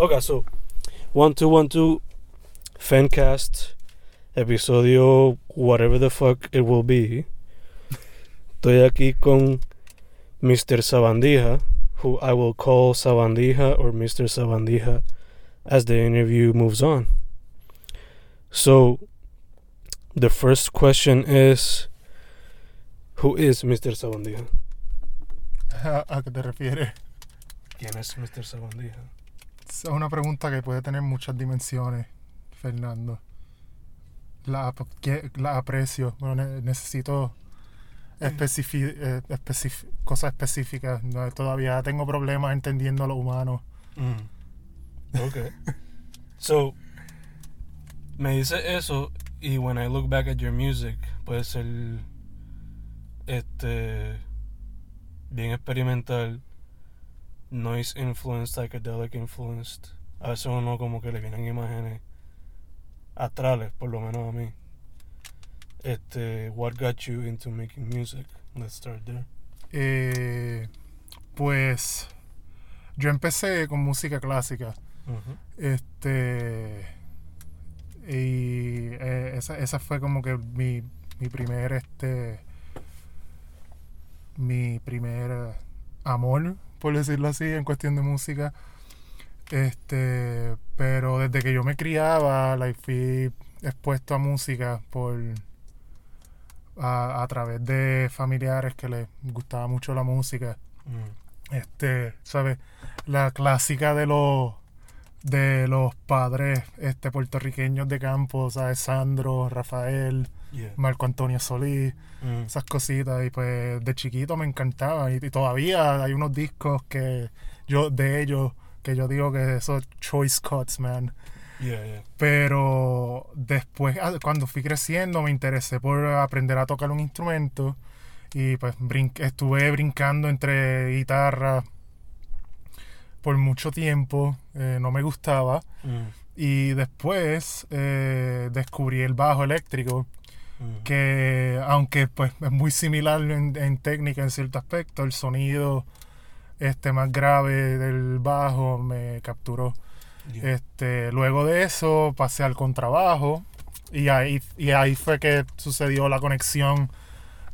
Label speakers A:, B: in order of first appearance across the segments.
A: Okay, so one two one two Fancast episodio whatever the fuck it will be. Estoy aquí con Mr. Sabandija, who I will call Sabandija or Mr. Sabandija as the interview moves on. So the first question is Who is Mr. Sabandija?
B: ¿A, a qué te refieres?
A: ¿Quién es Mr. Sabandija?
B: Es una pregunta que puede tener muchas dimensiones, Fernando. La, ap- la aprecio. Bueno, ne- necesito especifi- eh, especif- cosas específicas. No, todavía tengo problemas entendiendo a lo humano.
A: Mm. Okay. so, me dice eso y when I look back at your music, puede ser este bien experimental, noise influenced, psychedelic influenced. A veces uno como que le vienen imágenes astrales, por lo menos a mí. Este, what got you into making music? Let's start there.
B: Eh, pues yo empecé con música clásica. Este. Y eh, esa, esa fue como que mi, mi primer, este. Mi primer amor, por decirlo así, en cuestión de música. Este. Pero desde que yo me criaba, like, fui expuesto a música por. A, a través de familiares que les gustaba mucho la música
A: Mm.
B: este, ¿sabes? La clásica de los de los padres este puertorriqueños de campo, ¿sabes? Sandro, Rafael,
A: Yeah.
B: Marco Antonio Solís,
A: Mm.
B: esas cositas y pues de chiquito me encantaba y, y todavía hay unos discos que yo de ellos que yo digo que esos choice cuts, man.
A: Yeah, yeah.
B: Pero después, ah, cuando fui creciendo, me interesé por aprender a tocar un instrumento. Y pues brin- estuve brincando entre guitarra por mucho tiempo. eh, no me gustaba.
A: Mm.
B: Y después eh, descubrí el bajo eléctrico,
A: Mm.
B: que aunque pues es muy similar en, en técnica en cierto aspecto, el sonido este más grave del bajo me capturó.
A: Yeah.
B: Este, luego de eso pasé al contrabajo y ahí, y ahí fue que sucedió la conexión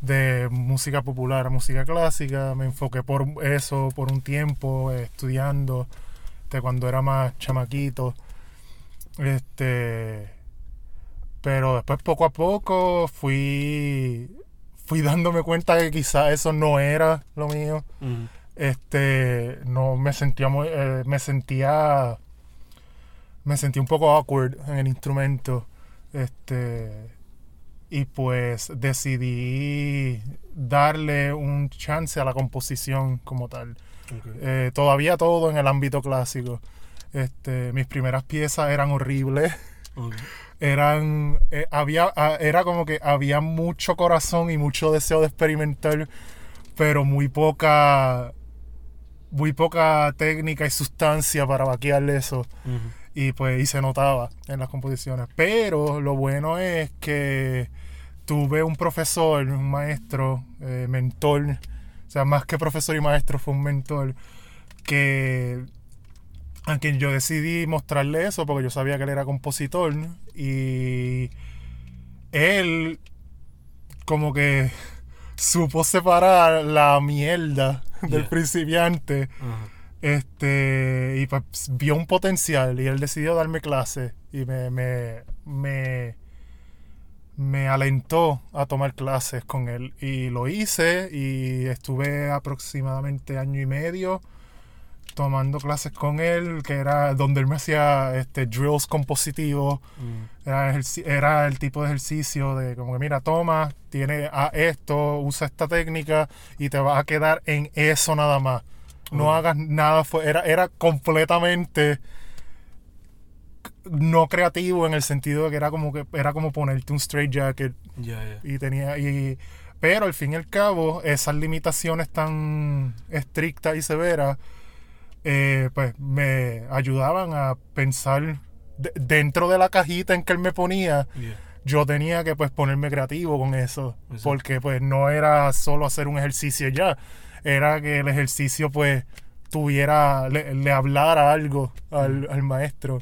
B: de música popular a música clásica. Me enfoqué por eso por un tiempo eh, estudiando este, cuando era más chamaquito. Este, pero después poco a poco fui fui dándome cuenta que quizás eso no era lo mío este no me sentía muy eh, me sentía me sentí un poco awkward en el instrumento este y pues decidí darle un chance a la composición como tal
A: Okay.
B: Eh, todavía todo en el ámbito clásico este mis primeras piezas eran horribles
A: Okay.
B: eran eh, había ah, era como que había mucho corazón y mucho deseo de experimentar pero muy poca muy poca técnica y sustancia para vaquearle eso. Y pues y se notaba en las composiciones pero lo bueno es que tuve un profesor un maestro eh, mentor o sea más que profesor y maestro fue un mentor que a quien yo decidí mostrarle eso porque yo sabía que él era compositor y él como que supo separar la mierda del
A: Yeah.
B: principiante. Este y pues vio un potencial y él decidió darme clase y me, me, me, me alentó a tomar clases con él y lo hice y estuve aproximadamente año y medio tomando clases con él que era donde él me hacía este drills compositivos
A: Mm.
B: era, era el tipo de ejercicio de como que mira, toma, tiene a esto, usa esta técnica y te vas a quedar en eso nada más. No hagas nada, era, era completamente no creativo en el sentido de que era como que era como ponerte un straight jacket
A: Yeah, yeah.
B: y tenía y pero al fin y al cabo esas limitaciones tan estrictas y severas eh, pues me ayudaban a pensar de- dentro de la cajita en que él me ponía
A: Yeah.
B: yo tenía que pues ponerme creativo con eso
A: Exacto.
B: porque pues no era solo hacer un ejercicio ya era que el ejercicio pues tuviera, le, le hablara algo al, al maestro.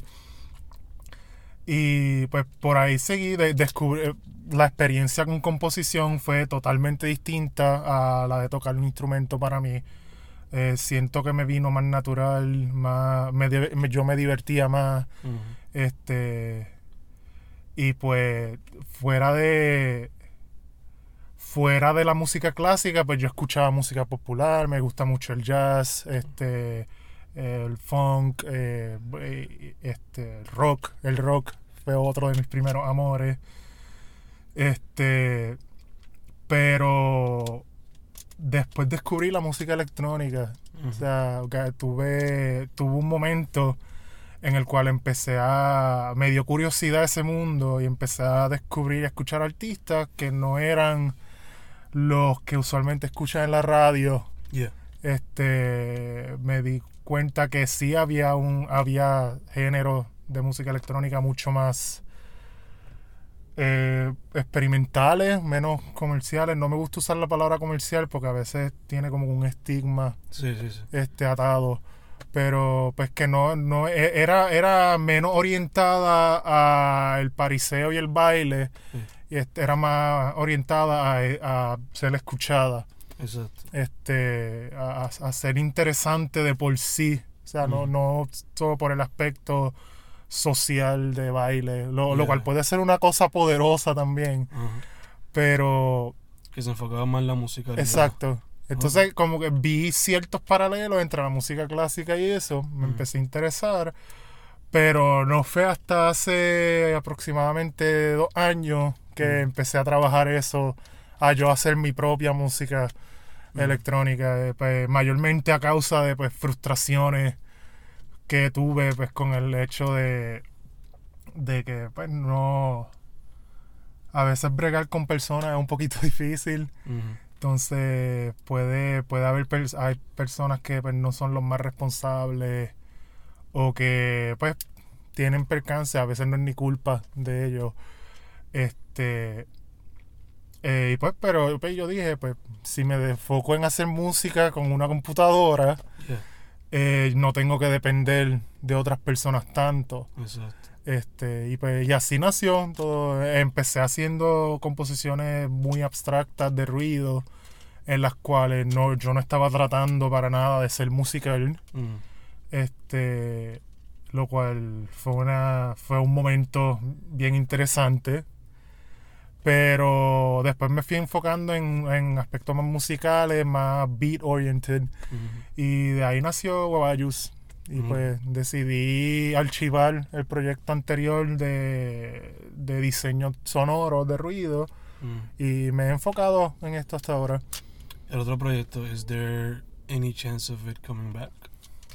B: Y pues por ahí seguí, de, descubrí, la experiencia con composición fue totalmente distinta a la de tocar un instrumento para mí. Eh, siento que me vino más natural, más, me, di- me- yo me divertía más. Este. Y pues, fuera de. Fuera de la música clásica, pues yo escuchaba música popular, me gusta mucho el jazz, este, el funk, eh, este, el rock. El rock fue otro de mis primeros amores. Este. Pero. Después descubrí la música electrónica. O sea, tuve, tuve un momento en el cual empecé a... me dio curiosidad ese mundo y empecé a descubrir y a escuchar artistas que no eran los que usualmente escuchan en la radio.
A: Yeah.
B: Este, me di cuenta que sí había un había géneros de música electrónica mucho más eh, experimentales, menos comerciales. No me gusta usar la palabra comercial porque a veces tiene como un estigma
A: Sí, sí, sí.
B: este atado pero pues que no no e- era era menos orientada al pariseo y el baile. Y este, era más orientada a, a ser escuchada.
A: Exacto.
B: este a, a ser interesante de por sí. O sea no no solo por el aspecto social de baile lo, cual puede ser una cosa poderosa también pero
A: Que se enfocaba más en la música.
B: Exacto. Entonces, como que vi ciertos paralelos entre la música clásica y eso, me empecé a interesar, pero no fue hasta hace aproximadamente dos años que
A: Ujú.
B: empecé a trabajar eso, a yo hacer mi propia música
A: Ujú.
B: electrónica, eh, pues, mayormente a causa de pues, frustraciones que tuve pues, con el hecho de, de que pues, no... A veces bregar con personas es un poquito difícil. Entonces puede, puede haber pers- hay personas que pues, no son los más responsables o que pues tienen percance, a veces no es ni culpa de ellos. Este eh, y pues, pero pues, yo dije, pues, si me enfoco en hacer música con una computadora,
A: Yeah.
B: eh, no tengo que depender de otras personas tanto.
A: Exacto.
B: Este, y pues y así nació todo. Empecé haciendo composiciones muy abstractas de ruido, en las cuales no, yo no estaba tratando para nada de ser musical.
A: Ujú.
B: Este, lo cual fue una, fue un momento bien interesante. Pero después me fui enfocando en, en aspectos más musicales, más beat oriented.
A: Ujú.
B: Y de ahí nació Guabayus. Y
A: Ujú.
B: pues decidí archivar el proyecto anterior de, de diseño sonoro de ruido.
A: Ujú.
B: Y me he enfocado en esto hasta ahora.
A: El otro proyecto, ¿is there any chance of it coming back?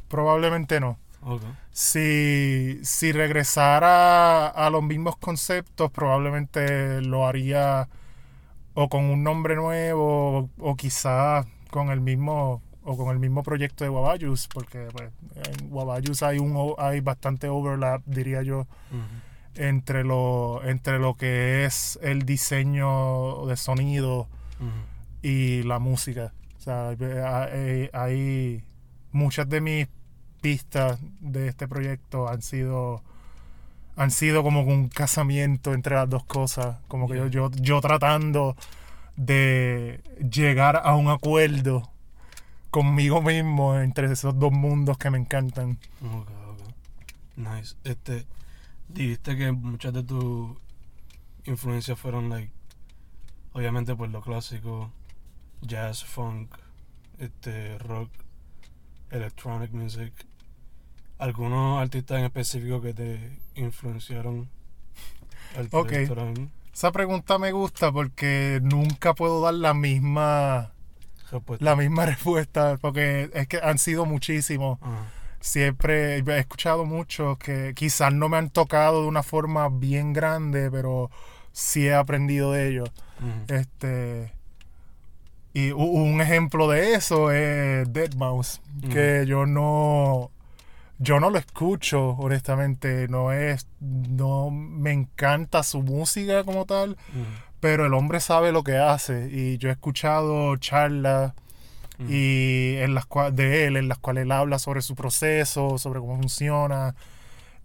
B: Probablemente no.
A: Okay.
B: Si, si regresara a los mismos conceptos, probablemente lo haría o con un nombre nuevo o, o quizás con el mismo o con el mismo proyecto de Wabayus, porque pues, en Wabayus hay un hay bastante overlap, diría yo, entre lo entre lo que es el diseño de sonido y la música. O sea, hay, hay- hay muchas de mis pistas de este proyecto han sido han sido como un casamiento entre las dos cosas, como que yo, yo yo tratando de llegar a un acuerdo conmigo mismo entre esos dos mundos que me encantan.
A: Ok, ok. Nice. Este, dijiste que muchas de tus influencias fueron, like, obviamente, pues lo clásico, jazz, funk, este, rock, electronic music. ¿Algunos artistas en específico que te influenciaron al
B: Ok. Esa pregunta me gusta porque nunca puedo dar la misma
A: Respuesta.
B: la misma respuesta porque es que han sido muchísimos. Siempre he escuchado muchos que quizás no me han tocado de una forma bien grande, pero sí he aprendido de ellos. Este y un ejemplo de eso es Dead Mouse, que yo no yo no lo escucho honestamente, no es no me encanta su música como tal, pero el hombre sabe lo que hace. Y yo he escuchado charlas y en las de él, en las cuales él habla sobre su proceso, sobre cómo funciona,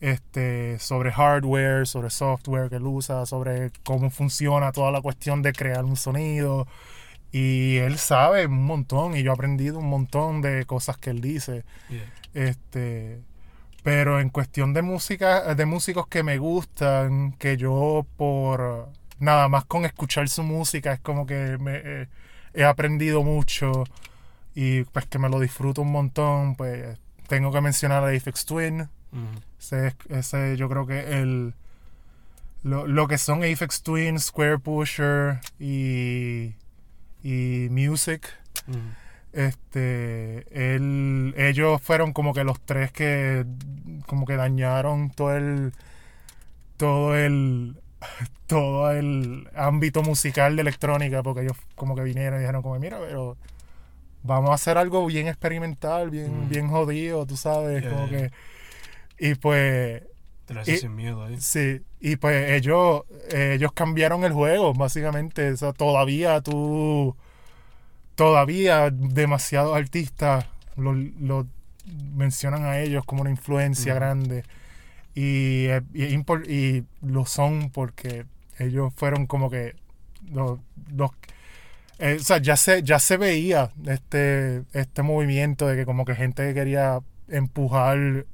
B: este, sobre hardware, sobre software que él usa, sobre cómo funciona toda la cuestión de crear un sonido. Y él sabe un montón y yo he aprendido un montón de cosas que él dice.
A: Yeah.
B: Este, pero en cuestión de música, de músicos que me gustan, que yo por nada más con escuchar su música es como que me, eh, he aprendido mucho y pues que me lo disfruto un montón, pues tengo que mencionar a Aphex Twin.
A: Ujú.
B: Ese, es- ese yo creo que el lo, lo que son Aphex Twin, Square Pusher y, y Music. Este, él, ellos fueron como que los tres que como que dañaron todo el todo el todo el ámbito musical de electrónica porque ellos como que vinieron y dijeron como mira pero vamos a hacer algo bien experimental bien
A: Mm.
B: bien jodido tú sabes
A: Yeah,
B: como que y pues Y-
A: sin miedo ahí.
B: Sí, y pues ellos, ellos cambiaron el juego, básicamente. O sea, todavía tú, todavía demasiados artistas lo, lo mencionan a ellos como una influencia grande. Y, y, y lo son porque ellos fueron como que los... los- eh, o sea, ya se, ya se veía este, este movimiento de que como que gente quería empujar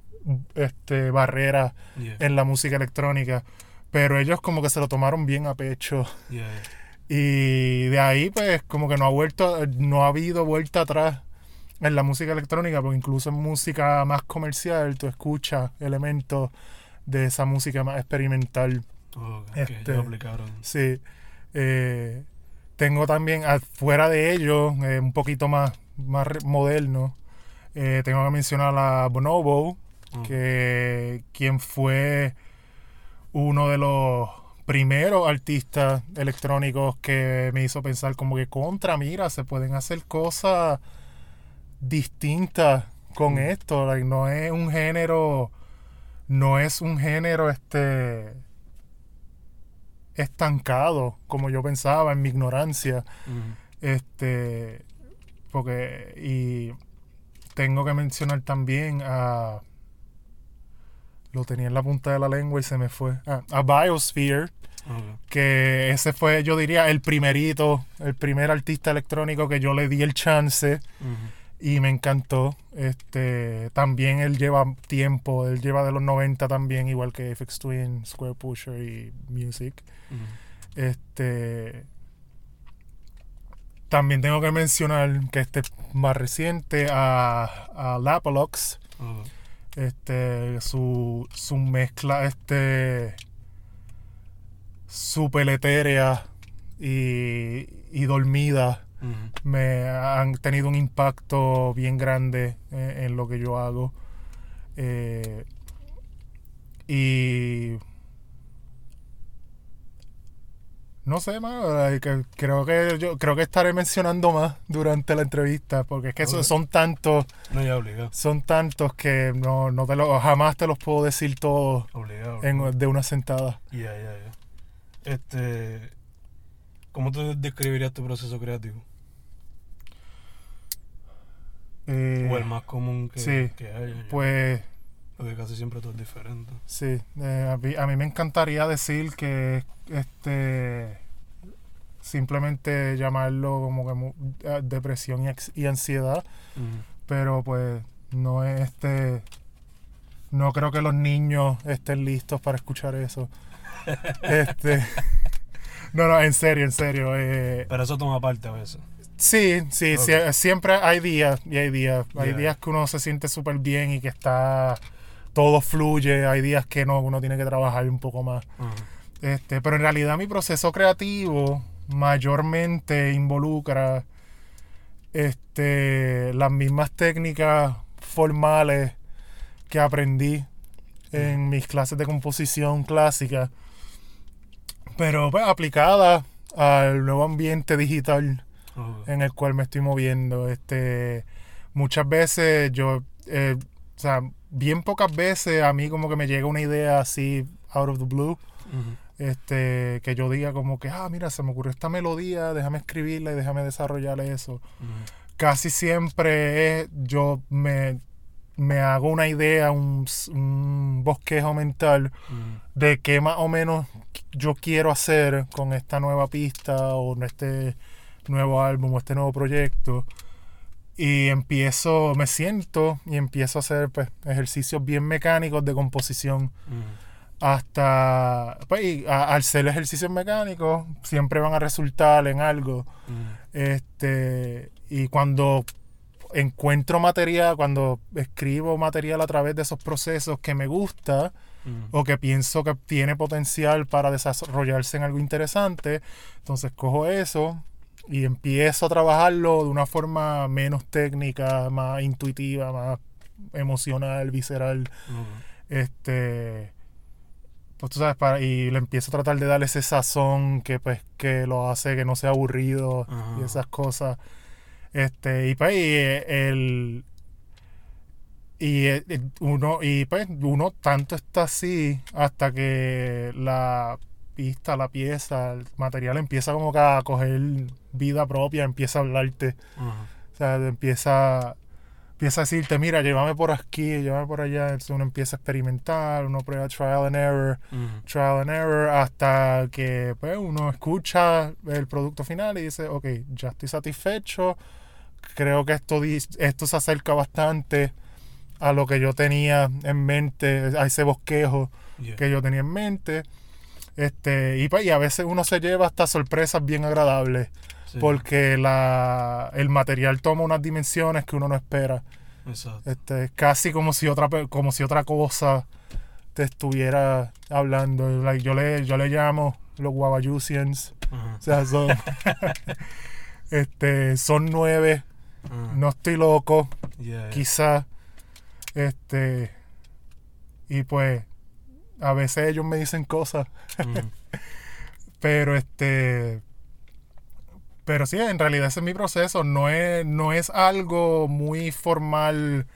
B: este, barreras
A: Yeah.
B: en la música electrónica. Pero ellos como que se lo tomaron bien a pecho.
A: Yeah, yeah.
B: Y de ahí pues como que no ha vuelto, no ha habido vuelta atrás en la música electrónica, porque incluso en música más comercial tú escuchas elementos de esa música más experimental.
A: Oh,
B: Este-. Sí. Eh, tengo también, afuera de ellos, eh, un poquito más, más moderno, eh, tengo que mencionar a Bonobo, Que quien fue uno de los primeros artistas electrónicos que me hizo pensar como que contra, mira, se pueden hacer cosas distintas con
A: Mm.
B: esto, like, no es un género, no es un género este estancado como yo pensaba en mi ignorancia. Este, porque, y tengo que mencionar también a, lo tenía en la punta de la lengua y se me fue, Ah, a Biosphere,
A: Ok.
B: que ese fue, yo diría, el primerito, el primer artista electrónico que yo le di el chance y me encantó. Este, también él lleva tiempo, él lleva de los 90 también, igual que FX Twin, Square Pusher y Music. Este. También tengo que mencionar que este es más reciente a, a Lapalox. Este. Su, su mezcla. Este. Super etérea y, y dormida. Me han tenido un impacto bien grande en, en lo que yo hago. Eh, y no sé, mano, creo que yo creo que estaré mencionando más durante la entrevista, porque es que son tantos,
A: No, ya obligado.
B: son tantos que no, no te lo, jamás te los puedo decir todos de una sentada.
A: Ya, ya, ya. Este. ¿Cómo tú describirías tu proceso creativo?
B: Eh,
A: o el más común que,
B: sí,
A: que haya. ya. Porque casi siempre todo es diferente.
B: Sí, eh, a, mí, a mí me encantaría decir que este simplemente llamarlo como que mu- eh, depresión y, ansiedad, pero pues no es este no creo que los niños estén listos para escuchar eso. este No, no, en serio, en serio. eh,
A: Pero eso toma parte a veces.
B: Sí, sí, sí, siempre hay días y hay días. Hay
A: Yeah.
B: días que uno se siente súper bien y que está todo fluye. Hay días que no, uno tiene que trabajar un poco más. Este, pero en realidad mi proceso creativo mayormente involucra este, las mismas técnicas formales que aprendí en mis clases de composición clásica, pero pues, aplicadas al nuevo ambiente digital en el cual me estoy moviendo. Este, muchas veces yo, eh, o sea, bien pocas veces a mí como que me llega una idea así out of the blue, este, que yo diga como que, ah, mira, se me ocurrió esta melodía, déjame escribirla y déjame desarrollar eso. Casi siempre es, yo me, me hago una idea, un, bosquejo mental de qué más o menos yo quiero hacer con esta nueva pista o en este nuevo álbum o este nuevo proyecto. Y empiezo, me siento y empiezo a hacer pues, ejercicios bien mecánicos de composición
A: Mm.
B: hasta, pues, y a- al ser ejercicios mecánicos, siempre van a resultar en algo.
A: Mm.
B: Este, y cuando encuentro material, cuando escribo material a través de esos procesos que me gusta
A: Mm.
B: o que pienso que tiene potencial para desarrollarse en algo interesante, entonces cojo eso y empiezo a trabajarlo de una forma menos técnica, más intuitiva, más emocional, visceral. Este. Pues tú sabes, para, y le empiezo a tratar de darle ese sazón que pues que lo hace que no sea aburrido y esas cosas. Este, y pues y, eh, el y eh, eh, uno y pues uno tanto está así hasta que la pista, la pieza, el material empieza como que a coger vida propia, empieza a hablarte. O sea, empieza, empieza a decirte, mira, llévame por aquí, llévame por allá. Entonces uno empieza a experimentar, uno prueba trial and error, trial and error, hasta que pues, uno escucha el producto final y dice, ok, ya estoy satisfecho. Creo que esto, esto se acerca bastante a lo que yo tenía en mente, a ese bosquejo
A: Yeah.
B: que yo tenía en mente. Este, y, pues, y a veces uno se lleva hasta sorpresas bien agradables
A: Sí.
B: porque la, el material toma unas dimensiones que uno no espera.
A: Exacto.
B: Este, es casi como si otra como si otra cosa te estuviera hablando. Like, yo le yo le llamo los Guavayusians.
A: Ajá.
B: O sea, son este son nueve. No estoy loco,
A: Yeah, yeah.
B: quizá. Este y pues a veces ellos me dicen cosas
A: Mm.
B: Pero este. Pero sí, en realidad ese es mi proceso. No es, no es algo muy formal.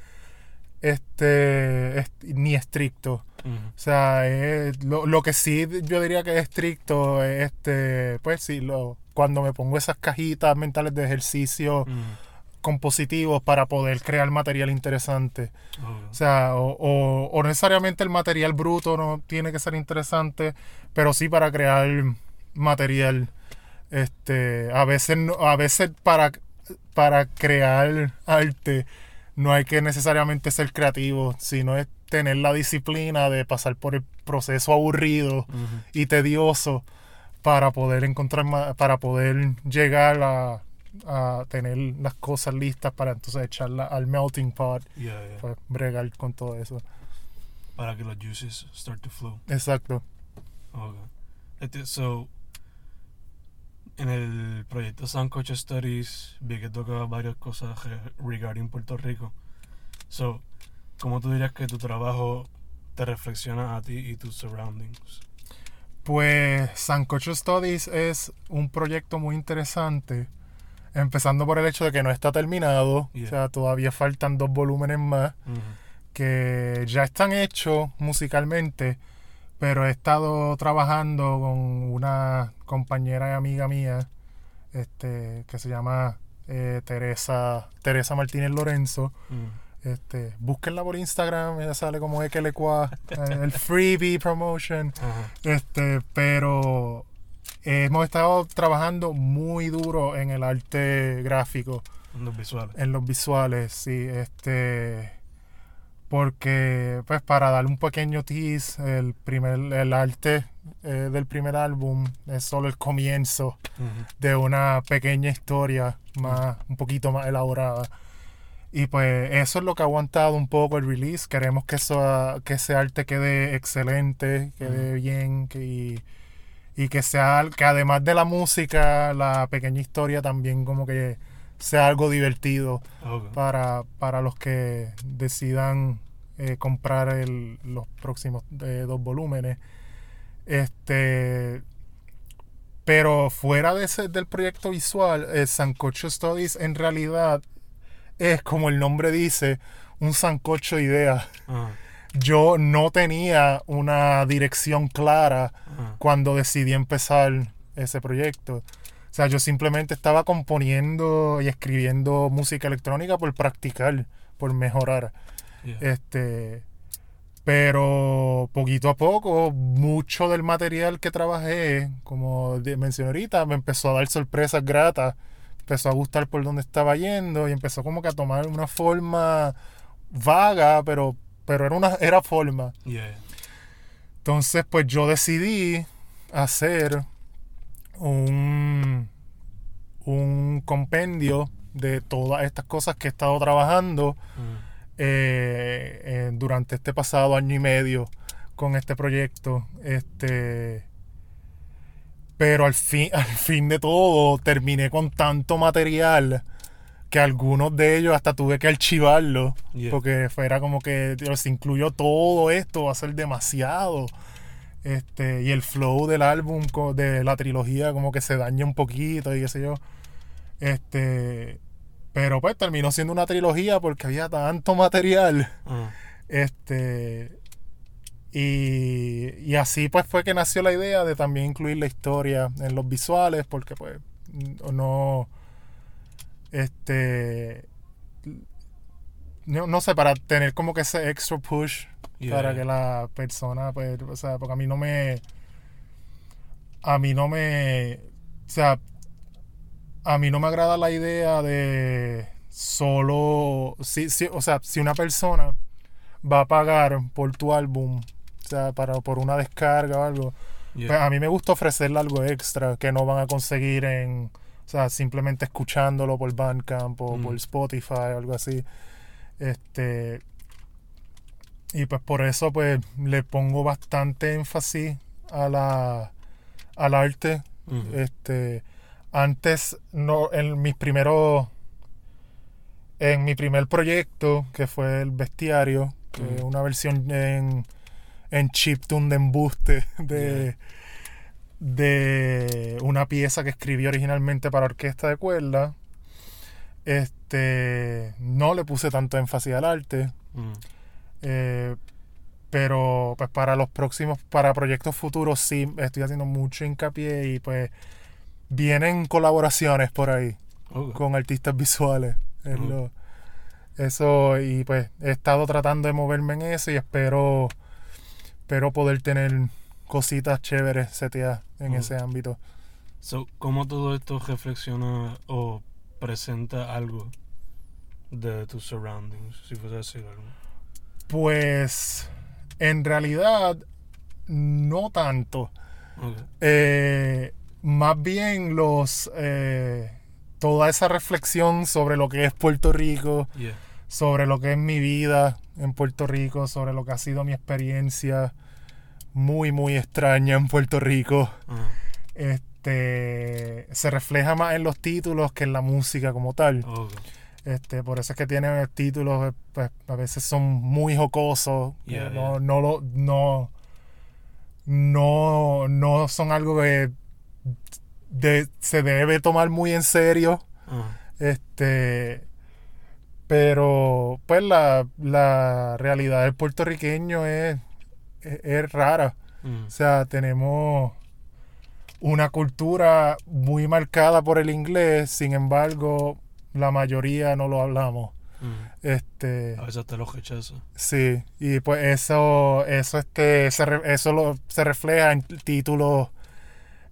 B: Este. est- ni estricto. O sea, es- lo, lo que sí yo diría que es estricto es este. Pues sí, lo, cuando me pongo esas cajitas mentales de ejercicio compositivos para poder crear material interesante. O sea, o, o- o necesariamente el material bruto no tiene que ser interesante, pero sí para crear material. Este, a veces, no- a veces para, para crear arte no hay que necesariamente ser creativo, sino es tener la disciplina de pasar por el proceso aburrido y tedioso para poder encontrar para poder llegar a, a tener las cosas listas para entonces echarla al melting pot
A: Yeah, yeah.
B: pues bregar con todo eso.
A: Para que los juices start to flow.
B: Exacto.
A: Okay. Este, so, en el proyecto Sancocho Studies vi que tocaba varias cosas re- regarding Puerto Rico. So, ¿cómo tú dirías que tu trabajo te reflexiona a ti y tus surroundings?
B: Pues Sancocho Studies es un proyecto muy interesante. Empezando por el hecho de que no está terminado.
A: Yeah.
B: O sea, todavía faltan dos volúmenes más que ya están hechos musicalmente. Pero he estado trabajando con una compañera y amiga mía este, que se llama eh, Teresa, Teresa Martínez Lorenzo.
A: Mm.
B: Este, búsquenla por Instagram, ella sale como Ekelecua, eh, el freebie promotion. Este, pero hemos estado trabajando muy duro en el arte gráfico,
A: Los visuales.
B: en los visuales, sí, este, porque, pues, para dar un pequeño tease, el primer, el arte eh, del primer álbum es solo el comienzo de una pequeña historia más, un poquito más elaborada. Y pues eso es lo que ha aguantado un poco el release. Queremos que, eso, que ese arte quede excelente, quede bien que, y, y que sea que además de la música, la pequeña historia también como que sea algo divertido para, para los que decidan eh, comprar el- los próximos eh, dos volúmenes. Este, pero fuera de ese, del proyecto visual, eh, Sancocho Studies en realidad es como el nombre dice, un sancocho de ideas.
A: Ajá.
B: Yo no tenía una dirección clara
A: Ajá.
B: cuando decidí empezar ese proyecto. O sea, yo simplemente estaba componiendo y escribiendo música electrónica por practicar, por mejorar.
A: Yeah.
B: Este, pero poquito a poco, mucho del material que trabajé, como mencioné ahorita, me empezó a dar sorpresas gratas, empezó a gustar por dónde estaba yendo y empezó como que a tomar una forma vaga, pero, pero era una era forma.
A: Yeah.
B: Entonces, pues yo decidí hacer un, un compendio de todas estas cosas que he estado trabajando
A: Mm.
B: Eh, eh, durante este pasado año y medio con este proyecto. Este, pero al fin, al fin de todo terminé con tanto material que algunos de ellos hasta tuve que archivarlo
A: Yeah.
B: porque fuera como que "Dios, si incluyo todo esto va a ser demasiado. Este, y el flow del álbum, de la trilogía, como que se daña un poquito y qué sé yo. Este, pero pues terminó siendo una trilogía porque había tanto material.
A: Ah.
B: Este, y, y así pues fue que nació la idea de también incluir la historia en los visuales porque pues no, este, no, no sé, para tener como que ese extra push
A: Yeah.
B: para que la persona, pues, o sea, porque a mí no me, a mí no me, o sea, a mí no me agrada la idea de solo, si, si- o sea, si una persona va a pagar por tu álbum, o sea, para, por una descarga o algo,
A: Yeah.
B: pues a mí me gusta ofrecerle algo extra que no van a conseguir en, o sea, simplemente escuchándolo por Bandcamp o
A: Mm.
B: por Spotify o algo así. Este, y pues por eso pues le pongo bastante énfasis a la, al arte. Este, antes, no, en mis primeros, en mi primer proyecto, que fue el bestiario, que es una versión en, en chiptune de embuste de, de una pieza que escribí originalmente para orquesta de cuerda. Este, no le puse tanto énfasis al arte.
A: Mm.
B: Eh, pero pues para los próximos, para proyectos futuros sí estoy haciendo mucho hincapié y pues vienen colaboraciones por ahí con artistas visuales. Es
A: Ujú.
B: lo- eso y pues he estado tratando de moverme en eso y espero, espero poder tener cositas chéveres seteadas en ese ámbito.
A: So, ¿Cómo todo esto reflexiona o presenta algo de tus surroundings, si fuese a decir algo?
B: Pues en realidad no tanto.
A: Ok.
B: Eh, más bien los eh, toda esa reflexión sobre lo que es Puerto Rico,
A: Yeah.
B: sobre lo que es mi vida en Puerto Rico, sobre lo que ha sido mi experiencia muy muy extraña en Puerto Rico.
A: Ajá.
B: Este se refleja más en los títulos que en la música como tal.
A: Ok.
B: Este, por eso es que tienen títulos, eh, pues, a veces son muy jocosos.
A: Yeah,
B: no,
A: yeah.
B: no lo, no, no, no son algo que de- se debe tomar muy en serio.
A: Ajá.
B: Este, pero pues la, la realidad del puertorriqueño es, es, es rara.
A: Mm.
B: O sea, tenemos una cultura muy marcada por el inglés, sin embargo, la mayoría no lo hablamos.
A: Mm.
B: Este,
A: A veces te lo rechazo.
B: sí, y pues eso, eso este, se re- eso lo- se refleja en títulos,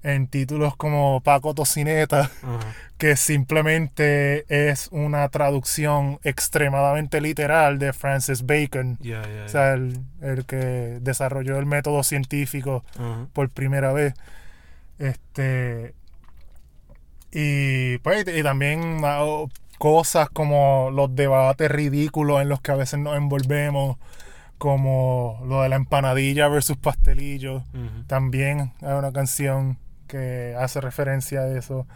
B: en títulos como Paco Tocineta, que simplemente es una traducción extremadamente literal de Francis Bacon.
A: Yeah, yeah,
B: O sea, el, el que desarrolló el método científico por primera vez. Este. Y pues, y también ah, o- cosas como los debates ridículos en los que a veces nos envolvemos, como lo de la empanadilla versus pastelillo. También hay una canción que hace referencia a eso.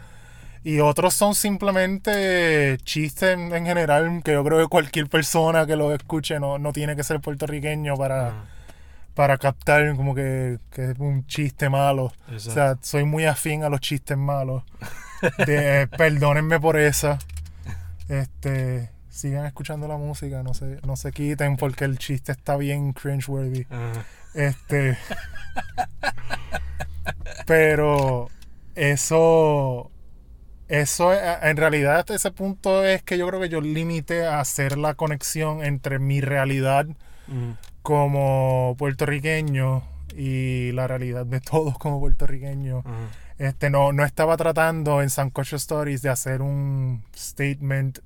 B: Y otros son simplemente chistes en, en general, que yo creo que cualquier persona que lo escuche no, no tiene que ser puertorriqueño para, para captar como que, que es un chiste malo. O
A: Exacto.
B: sea, soy muy afín a los chistes malos. De- eh, perdónenme por esa. Este, sigan escuchando la música, no se, no se quiten porque el chiste está bien cringeworthy.
A: Ajá.
B: Este. pero eso. eso eh, en realidad hasta ese punto es que yo creo que yo limité a hacer la conexión entre mi realidad como puertorriqueño y la realidad de todos como puertorriqueños. Este, no, no estaba tratando en Sancocho Stories de hacer un statement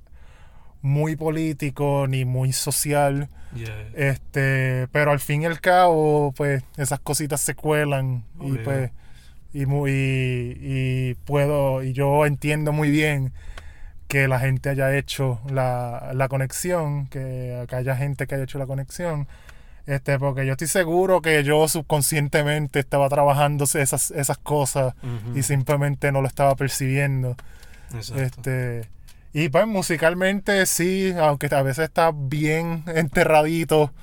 B: muy político ni muy social.
A: Yeah.
B: Este, pero al fin y al cabo, pues esas cositas se cuelan y
A: Obligado.
B: pues y muy y puedo y yo entiendo muy bien que la gente haya hecho la, la conexión, que, que haya gente que haya hecho la conexión. Este, porque yo estoy seguro que yo subconscientemente estaba trabajando esas, esas cosas y simplemente no lo estaba percibiendo.
A: Exacto.
B: Este, y pues musicalmente sí, aunque a veces está bien enterradito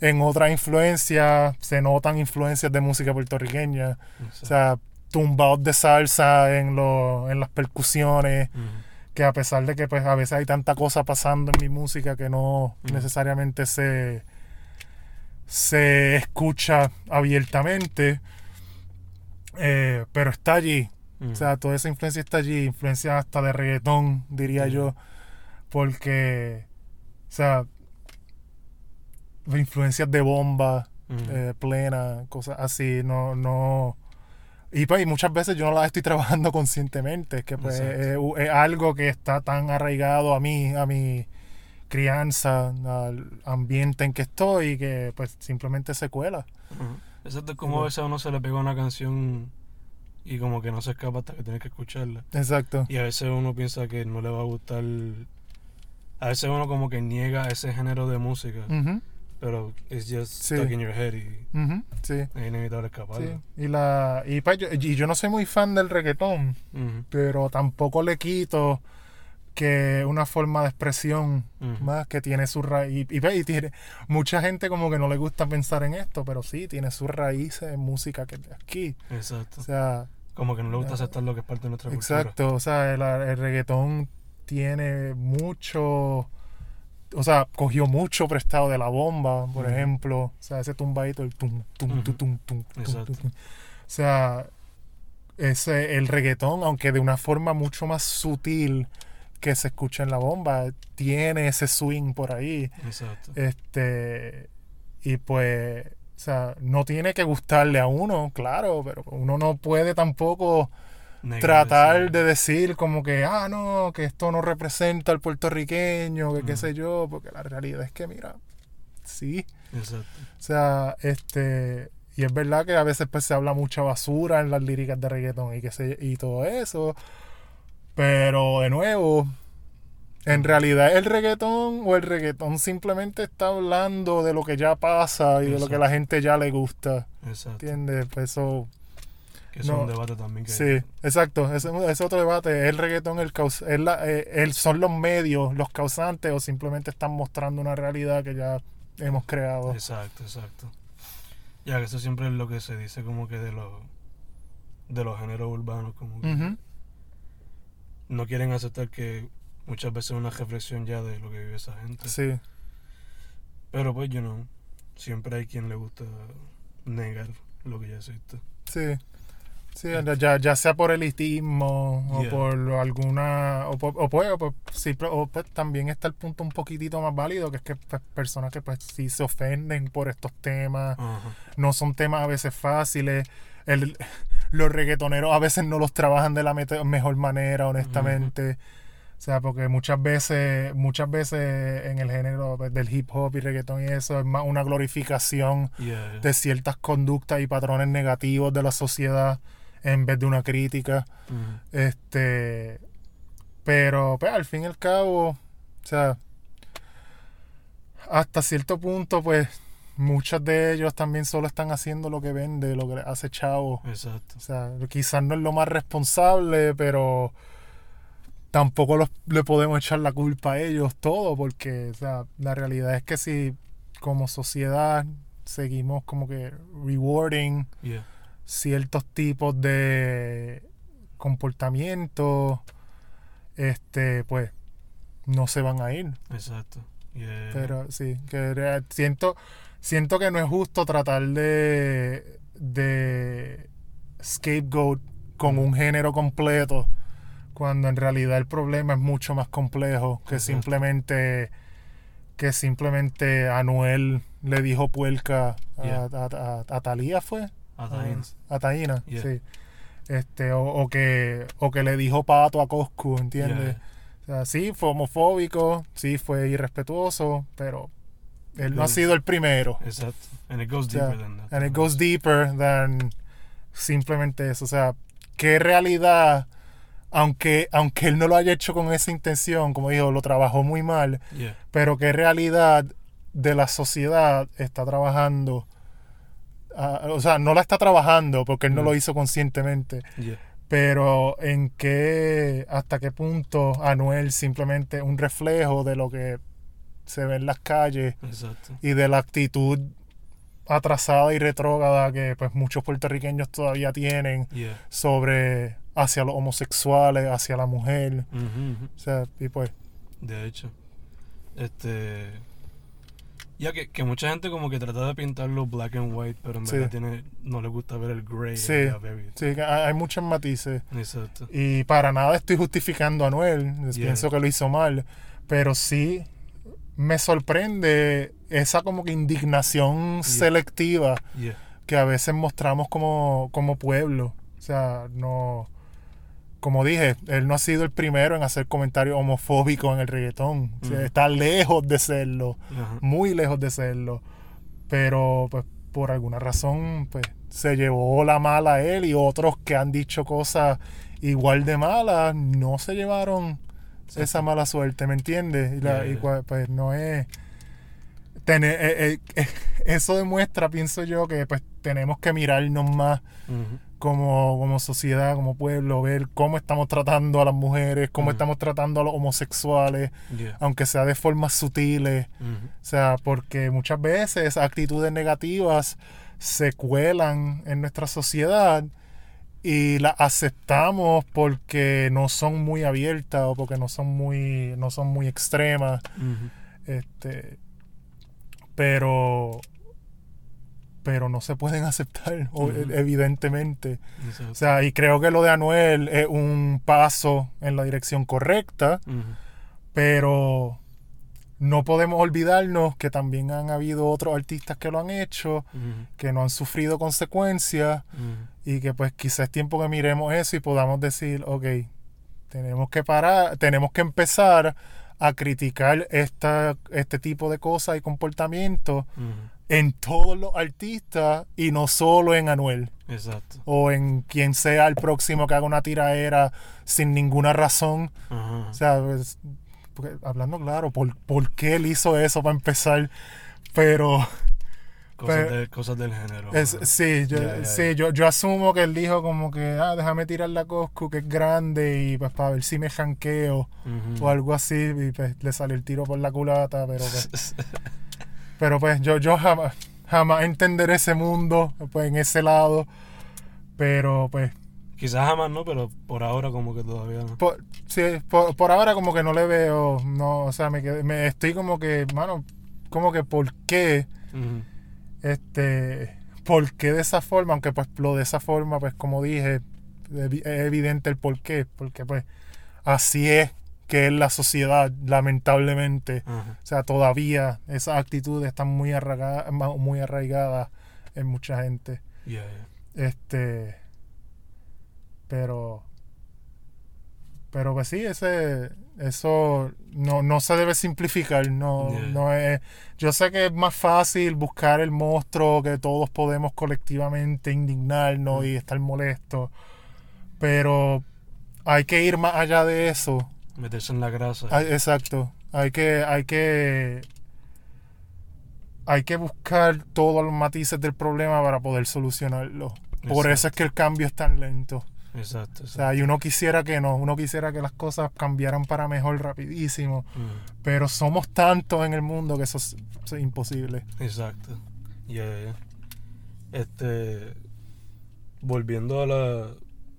B: en otras influencias, se notan influencias de música puertorriqueña. O sea, tumbados de salsa en, lo- en las percusiones, que a pesar de que pues a veces hay tanta cosa pasando en mi música que no necesariamente se, se escucha abiertamente, eh, pero está allí. O sea, toda esa influencia está allí, influencia hasta de reggaetón, diría yo, porque, o sea, influencias de bomba, eh, plena, cosas así, no, no... Y pues y muchas veces yo no las estoy trabajando conscientemente, es que pues es, es algo que está tan arraigado a mí, a mi crianza, al ambiente en que estoy, que pues simplemente se cuela.
A: Exacto, es como a veces a uno se le pega una canción y como que no se escapa hasta que tiene que escucharla.
B: Exacto.
A: Y a veces uno piensa que no le va a gustar. A veces uno como que niega ese género de música, pero it's just
B: Sí.
A: stuck in your head y
B: ujú, sí.
A: es inevitable escaparlo.
B: Sí, y la y, pues, yo, y yo no soy muy fan del reggaetón, pero tampoco le quito que una forma de expresión más que tiene su raíz y, ve, y tiene mucha gente como que no le gusta pensar en esto, pero sí tiene sus raíces en música que es de aquí.
A: Exacto.
B: O sea,
A: Como que no le gusta aceptar lo que es parte de nuestra cultura.
B: exacto, o sea, el, el reggaetón tiene mucho o sea, cogió mucho prestado de la bomba, por ejemplo. O sea, ese tumbadito, el tum, tum, tum, tum, tum, tum, tum. O sea, ese, el reggaetón, aunque de una forma mucho más sutil que se escucha en la bomba, tiene ese swing por ahí.
A: Exacto.
B: Este, y pues, o sea, no tiene que gustarle a uno, claro, pero uno no puede tampoco tratar de decir como que, ah, no, que esto no representa al puertorriqueño, que qué sé yo, porque la realidad es que, mira, sí,
A: Exacto.
B: o sea, este, y es verdad que a veces pues se habla mucha basura en las líricas de reggaetón y, que se, y todo eso, pero de nuevo, en realidad el reggaetón o el reggaetón simplemente está hablando de lo que ya pasa y de lo que la gente ya le gusta,
A: Exacto.
B: ¿entiendes? Pues eso...
A: Que es un
B: No.
A: debate también que
B: Sí, exacto. Ese es otro debate. ¿Es el reggaetón el caus es la- eh, el- son los medios los causantes o simplemente están mostrando una realidad que ya hemos creado?
A: Exacto, exacto. Ya que eso siempre es lo que se dice como que de los de los géneros urbanos, como que no quieren aceptar que muchas veces es una reflexión ya de lo que vive esa gente.
B: Sí,
A: Pero pues yo no, siempre hay quien le gusta negar lo que ya existe.
B: sí. Sí, ya, ya sea por elitismo o
A: Yeah.
B: por alguna. O, por- o pues, o por- sí, o pues también está el punto un poquitito más válido, que es que pues, personas que pues sí se ofenden por estos temas. No son temas a veces fáciles. El- los reggaetoneros a veces no los trabajan de la mejor manera, honestamente. Sea, porque muchas veces, muchas veces en el género del hip hop y reggaetón y eso es más una glorificación
A: Yeah, yeah.
B: de ciertas conductas y patrones negativos de la sociedad en vez de una crítica.
A: Ujú.
B: Este, pero pues, al fin y al cabo, o sea, hasta cierto punto, pues muchos de ellos también solo están haciendo lo que vende, lo que hace chavo.
A: Exacto.
B: O sea, quizás no es lo más responsable, pero tampoco los- le podemos echar la culpa a ellos todo, porque o sea, la realidad es que si como sociedad seguimos como que rewarding
A: Yeah.
B: ciertos tipos de comportamientos, este, pues, no se van a ir.
A: Exacto. Yeah.
B: Pero sí, que siento, siento que no es justo tratar de, de scapegoat con un género completo cuando en realidad el problema es mucho más complejo que
A: Exacto.
B: simplemente que simplemente Anuel le dijo puerca a,
A: Yeah.
B: a, a- a Thalía fue
A: A Taina.
B: a
A: Yeah.
B: sí este o, o que o que le dijo pato a Coscu ¿entiendes? O sea, sí fue homofóbico sí fue irrespetuoso pero él no ha sido el primero
A: Exacto. And it goes
B: o sea,
A: deeper than that.
B: and it goes deeper than simplemente eso. O sea, qué realidad, aunque, aunque él no lo haya hecho con esa intención, como dijo, lo trabajó muy mal,
A: Yeah.
B: pero qué realidad de la sociedad está trabajando. ah, o sea, no la está trabajando porque él no
A: Mm.
B: lo hizo conscientemente,
A: Yeah.
B: pero en qué, hasta qué punto Anuel simplemente un reflejo de lo que se ve en las calles
A: Exacto.
B: y de la actitud atrasada y retrógrada que pues muchos puertorriqueños todavía tienen
A: Yeah.
B: sobre hacia los homosexuales, hacia la mujer, o sea, y pues
A: De hecho. Este. Ya que, que mucha gente como que trata de pintarlo black and white, pero en
B: Sí.
A: verdad tiene, no le gusta ver el gray.
B: Sí. sí, hay muchos matices
A: Exacto.
B: y para nada estoy justificando a
A: Yeah.
B: pienso que lo hizo mal, pero sí me sorprende esa como que indignación selectiva
A: Yeah.
B: que a veces mostramos como, como pueblo. O sea, no. Como dije, él no ha sido el primero en hacer comentarios homofóbicos en el reggaetón. O sea,
A: Ujú.
B: está lejos de serlo. Muy lejos de serlo. Pero, pues, por alguna razón, pues, se llevó la mala a él y otros que han dicho cosas igual de malas no se llevaron esa mala suerte, ¿me entiendes? Y, la-
A: Yeah,
B: y
A: yeah.
B: pues no es tener, eh, eh, eso demuestra, pienso yo, que pues tenemos que mirarnos más. Como, como sociedad, como pueblo, ver cómo estamos tratando a las mujeres, cómo estamos tratando a los homosexuales,
A: Yeah.
B: aunque sea de formas sutiles. O sea, porque muchas veces actitudes negativas se cuelan en nuestra sociedad y las aceptamos porque no son muy abiertas o porque no son muy, no son muy extremas. Este, pero pero no se pueden aceptar
A: Ujú.
B: evidentemente
A: Exacto.
B: o sea y creo que lo de Anuel es un paso en la dirección correcta pero no podemos olvidarnos que también han habido otros artistas que lo han hecho que no han sufrido consecuencias y que pues quizás es tiempo que miremos eso y podamos decir, ok, tenemos que parar, tenemos que empezar a criticar esta, este tipo de cosas y comportamientos. En todos los artistas y no solo en Anuel
A: Exacto.
B: o en quien sea el próximo que haga una tiraera sin ninguna razón.
A: Ajá.
B: O sea, pues, porque, hablando claro, ¿por, ¿por qué él hizo eso para empezar? Pero...
A: Cosas,
B: pero-
A: de- cosas del género.
B: Es, sí, yo, sí yo, yo asumo que él dijo como que, ah, déjame tirar la Coscu que es grande y pues para ver si me janqueo
A: Ujú.
B: o algo así y pues le salió el tiro por la culata, pero pues, pero pues yo, yo jamás, jamás entenderé ese mundo pues en ese lado, pero pues
A: Quizás jamás no, pero por ahora como que todavía no.
B: por, sí, por, por ahora como que no le veo, no, o sea, me, quedé- me estoy como que, mano, como que por qué este por qué de esa forma aunque pues lo de esa forma pues como dije es evidente el por qué. Porque pues así es que es la sociedad lamentablemente o sea todavía esas actitudes están muy arraigadas muy arraigadas en mucha gente
A: Yeah, yeah.
B: este pero pero pues sí ese eso no, no se debe simplificar no,
A: Yeah.
B: no es yo sé que es más fácil buscar el monstruo que todos podemos colectivamente indignarnos
A: Mm.
B: y estar molestos pero hay que ir más allá de eso
A: Meterse en la grasa.
B: Hay- exacto hay que hay que hay que buscar todos los matices del problema para poder solucionarlo por eso es que el cambio es tan lento
A: Exacto.
B: o sea, y uno quisiera que no, uno quisiera que las cosas cambiaran para mejor rapidísimo,
A: Ujú.
B: pero somos tantos en el mundo que eso es, eso es imposible.
A: Exacto. Ya, ya. Este. Volviendo a las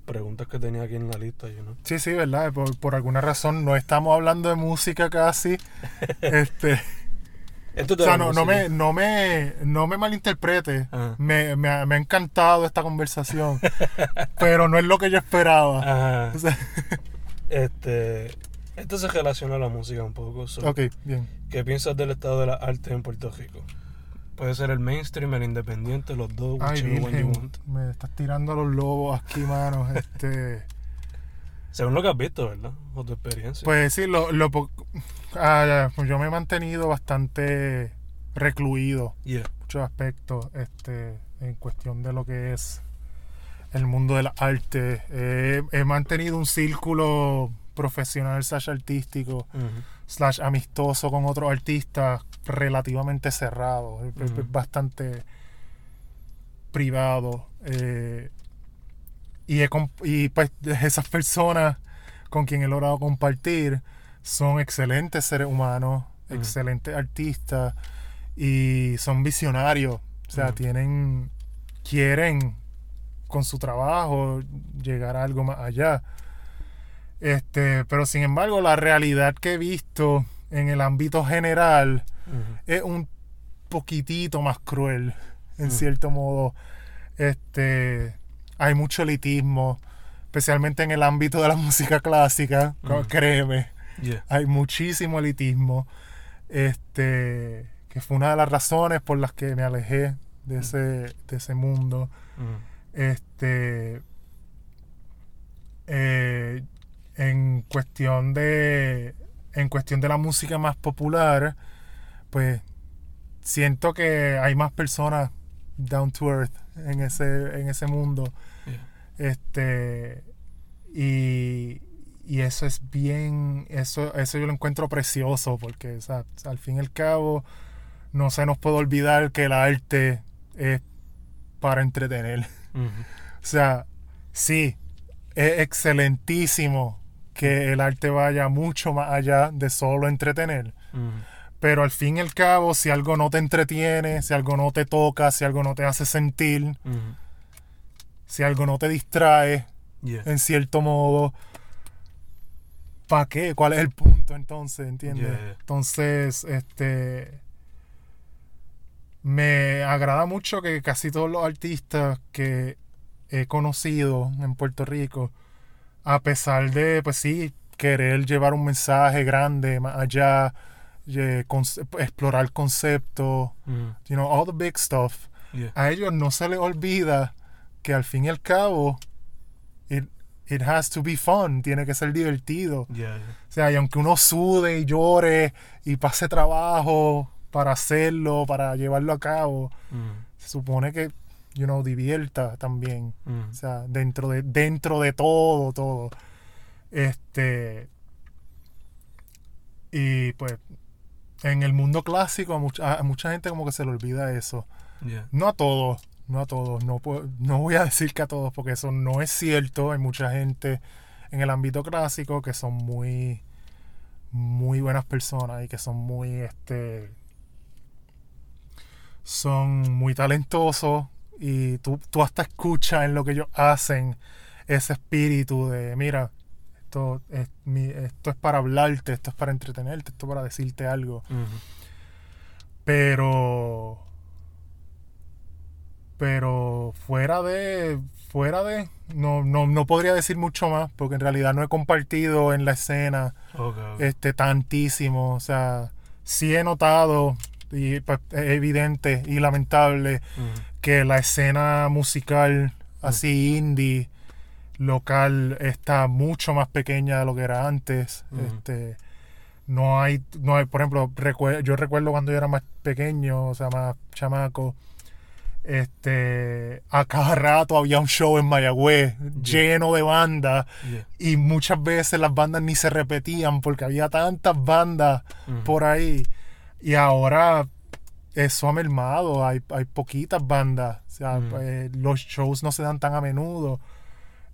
A: preguntas que tenía aquí en la lista, you know.
B: Sí, sí, ¿verdad? Por, por alguna razón no estamos hablando de música casi. este,
A: Esto
B: o sea, no, no, me, no, me, no me malinterprete.
A: Ajá.
B: Me, me ha, me ha encantado esta conversación, pero no es lo que yo esperaba.
A: Ajá.
B: O sea,
A: Este, esto se relaciona a la música un poco. so,
B: Ok, bien.
A: ¿Qué piensas del estado de las artes en Puerto Rico? Puede ser el mainstream, el independiente, los dos,
B: Ay, virgen,
A: want.
B: me estás tirando a los lobos aquí, mano. Este,
A: Según lo que has visto, ¿verdad? O tu experiencia.
B: pues sí, lo, lo ah, pues yo me he mantenido bastante recluido
A: Yeah.
B: en muchos aspectos este, en cuestión de lo que es el mundo de las artes. Eh, he mantenido un círculo profesional slash artístico. Slash amistoso con otros artistas relativamente cerrado, es- bastante privado. eh, y, he y pues esas personas con quien he logrado compartir son excelentes seres humanos, excelentes artistas y son visionarios. O sea, tienen, quieren con su trabajo llegar a algo más allá. Este, pero sin embargo, la realidad que he visto en el ámbito general es un poquitito más cruel, en
A: Mm.
B: cierto modo. Este, hay mucho elitismo, especialmente en el ámbito de la música clásica,
A: Mm.
B: créeme,
A: Yeah.
B: hay muchísimo elitismo. Este, que fue una de las razones por las que me alejé de ese, de ese mundo. Este. eh, en cuestión de. En cuestión de la música más popular, pues siento que hay más personas down to earth en ese, en ese mundo.
A: Yeah.
B: Este. Y. Y eso es bien. Eso, eso yo lo encuentro precioso. Porque o sea, al fin y al cabo. No se nos puede olvidar que el arte es para entretener. O sea, sí, es excelentísimo que el arte vaya mucho más allá de solo entretener. Pero al fin y al cabo, si algo no te entretiene, si algo no te toca, si algo no te hace sentir, si algo no te distrae,
A: Yeah.
B: en cierto modo, ¿para qué? ¿Cuál es el punto entonces? ¿Entiendes?
A: Yeah, yeah.
B: Entonces, este. Me agrada mucho que casi todos los artistas que he conocido en Puerto Rico, a pesar de, pues sí, querer llevar un mensaje grande más allá, eh, conce- explorar conceptos,
A: Ujú.
B: you know, all the big stuff,
A: Yeah.
B: a ellos no se les olvida que al fin y al cabo, it, it has to be fun, tiene que ser divertido.
A: Yeah, yeah.
B: O sea, y aunque uno sude y llore y pase trabajo para hacerlo, para llevarlo a cabo, se supone que, you know, divierta también.
A: Ujú.
B: O sea, dentro de, dentro de todo, todo. Este. Y pues, en el mundo clásico, a mucha, a mucha gente como que se le olvida eso.
A: Yeah.
B: No a todos, no a todos. No, puedo- no voy a decir que a todos, porque eso no es cierto. Hay mucha gente en el ámbito clásico que son muy, muy buenas personas y que son muy, este, son muy talentosos y tú, tú hasta escuchas en lo que ellos hacen ese espíritu de, mira, esto es, mi- esto es para hablarte, esto es para entretenerte, esto es para decirte algo. Pero. Pero fuera de. Fuera de. No, no, no podría decir mucho más. Porque en realidad no he compartido en la escena este tantísimo. O sea, sí he notado. Y pues, es evidente y lamentable. Que la escena musical así indie local está mucho más pequeña de lo que era antes. Este no hay, no hay, por ejemplo, recue- yo recuerdo cuando yo era más pequeño, o sea, más chamaco, este, a cada rato había un show en Mayagüez lleno de bandas
A: Yeah.
B: y muchas veces las bandas ni se repetían porque había tantas bandas por ahí. Y ahora eso ha mermado, hay, hay poquitas bandas, o sea,
A: Mm.
B: pues, los shows no se dan tan a menudo.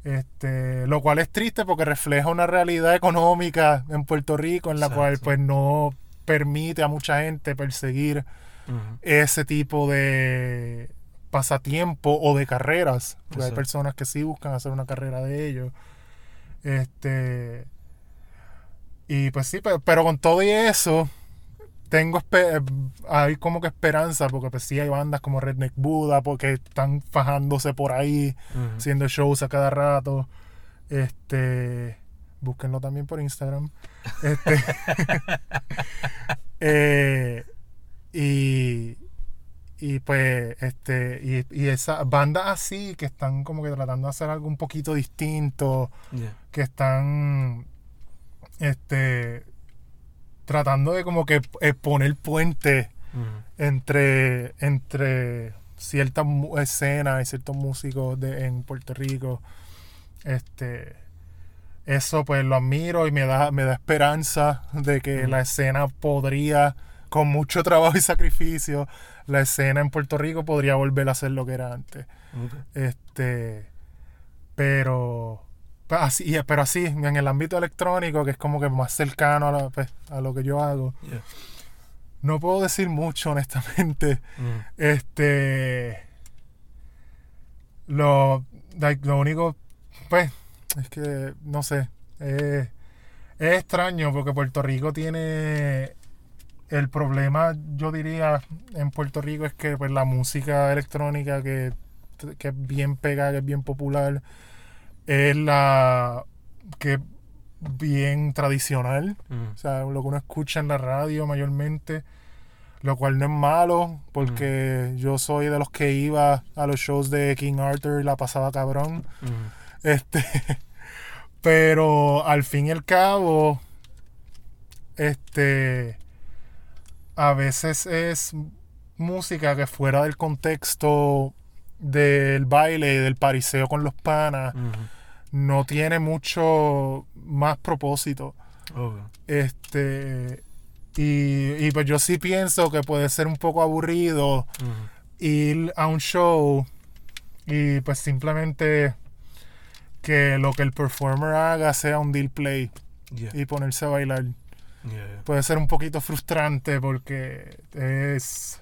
B: Este, lo cual es triste porque refleja una realidad económica en Puerto Rico en la cual pues no permite a mucha gente perseguir ese tipo de pasatiempo o de carreras. Porque hay personas que sí buscan hacer una carrera de ello. Este. Y pues sí, pero, pero con todo y eso, tengo espe- hay como que esperanza, porque pues sí hay bandas como Redneck Buddha, porque están fajándose por ahí, haciendo shows a cada rato. Este. búsquenlo también por Instagram. Este, eh, y, y pues, este, y, y esas bandas así que están como que tratando de hacer algo un poquito distinto,
A: Yeah.
B: que están, este, tratando de como que poner puentes
A: Mhm.
B: entre, entre ciertas escenas y ciertos músicos de, en Puerto Rico. Este, eso pues lo admiro y me da, me da esperanza de que la escena podría, con mucho trabajo y sacrificio, la escena en Puerto Rico podría volver a ser lo que era antes. Este, pero, pero así, pero así, en el ámbito electrónico, que es como que más cercano a, la- pues, a lo que yo hago,
A: Yeah.
B: no puedo decir mucho, honestamente.
A: Mhm.
B: Este. Lo, like, lo único, pues, es que, no sé. eh, es extraño porque Puerto Rico tiene. El problema, yo diría, en Puerto Rico es que pues, la música electrónica que, que es bien pegada, que es bien popular, es la que es bien tradicional. O sea, lo que uno escucha en la radio mayormente, lo cual no es malo, porque yo soy de los que iba a los shows de King Arthur y la pasaba cabrón. Este, pero al fin y al cabo, este, a veces es música que fuera del contexto del baile y del pariseo con los panas, no tiene mucho más propósito.
A: Okay.
B: Este. Y, y pues yo sí pienso que puede ser un poco aburrido ir a un show y pues simplemente que lo que el performer haga sea un deal play
A: Yeah.
B: y ponerse a bailar.
A: Yeah. yeah.
B: Puede ser un poquito frustrante porque es...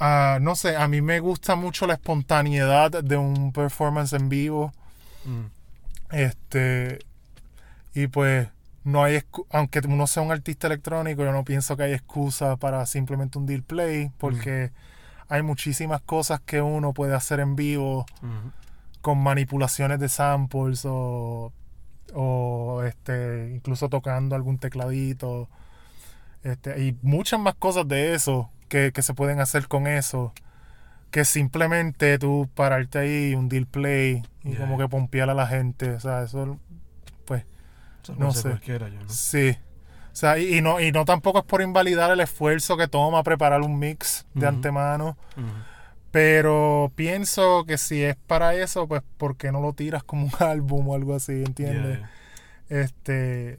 B: ah, no sé, a mí me gusta mucho la espontaneidad de un performance en vivo.
A: Mhm.
B: Este. Y pues, no hay. Aunque uno sea un artista electrónico, yo no pienso que hay excusa para simplemente un deal play, porque hay muchísimas cosas que uno puede hacer en vivo
A: Mhm.
B: con manipulaciones de samples o. o este, incluso tocando algún tecladito. Este, y muchas más cosas de eso que, que se pueden hacer con eso. Que simplemente tú pararte ahí, un deal play y
A: Yeah.
B: como que pompear a la gente. O sea, eso, pues,
A: Eso
B: No
A: sé cualquiera, yo, ¿no?
B: sí. O sea, y, y no, y no tampoco es por invalidar el esfuerzo que toma preparar un mix de antemano. Pero pienso que si es para eso, pues, ¿por qué no lo tiras como un álbum o algo así? ¿Entiendes?
A: Yeah, yeah.
B: Este.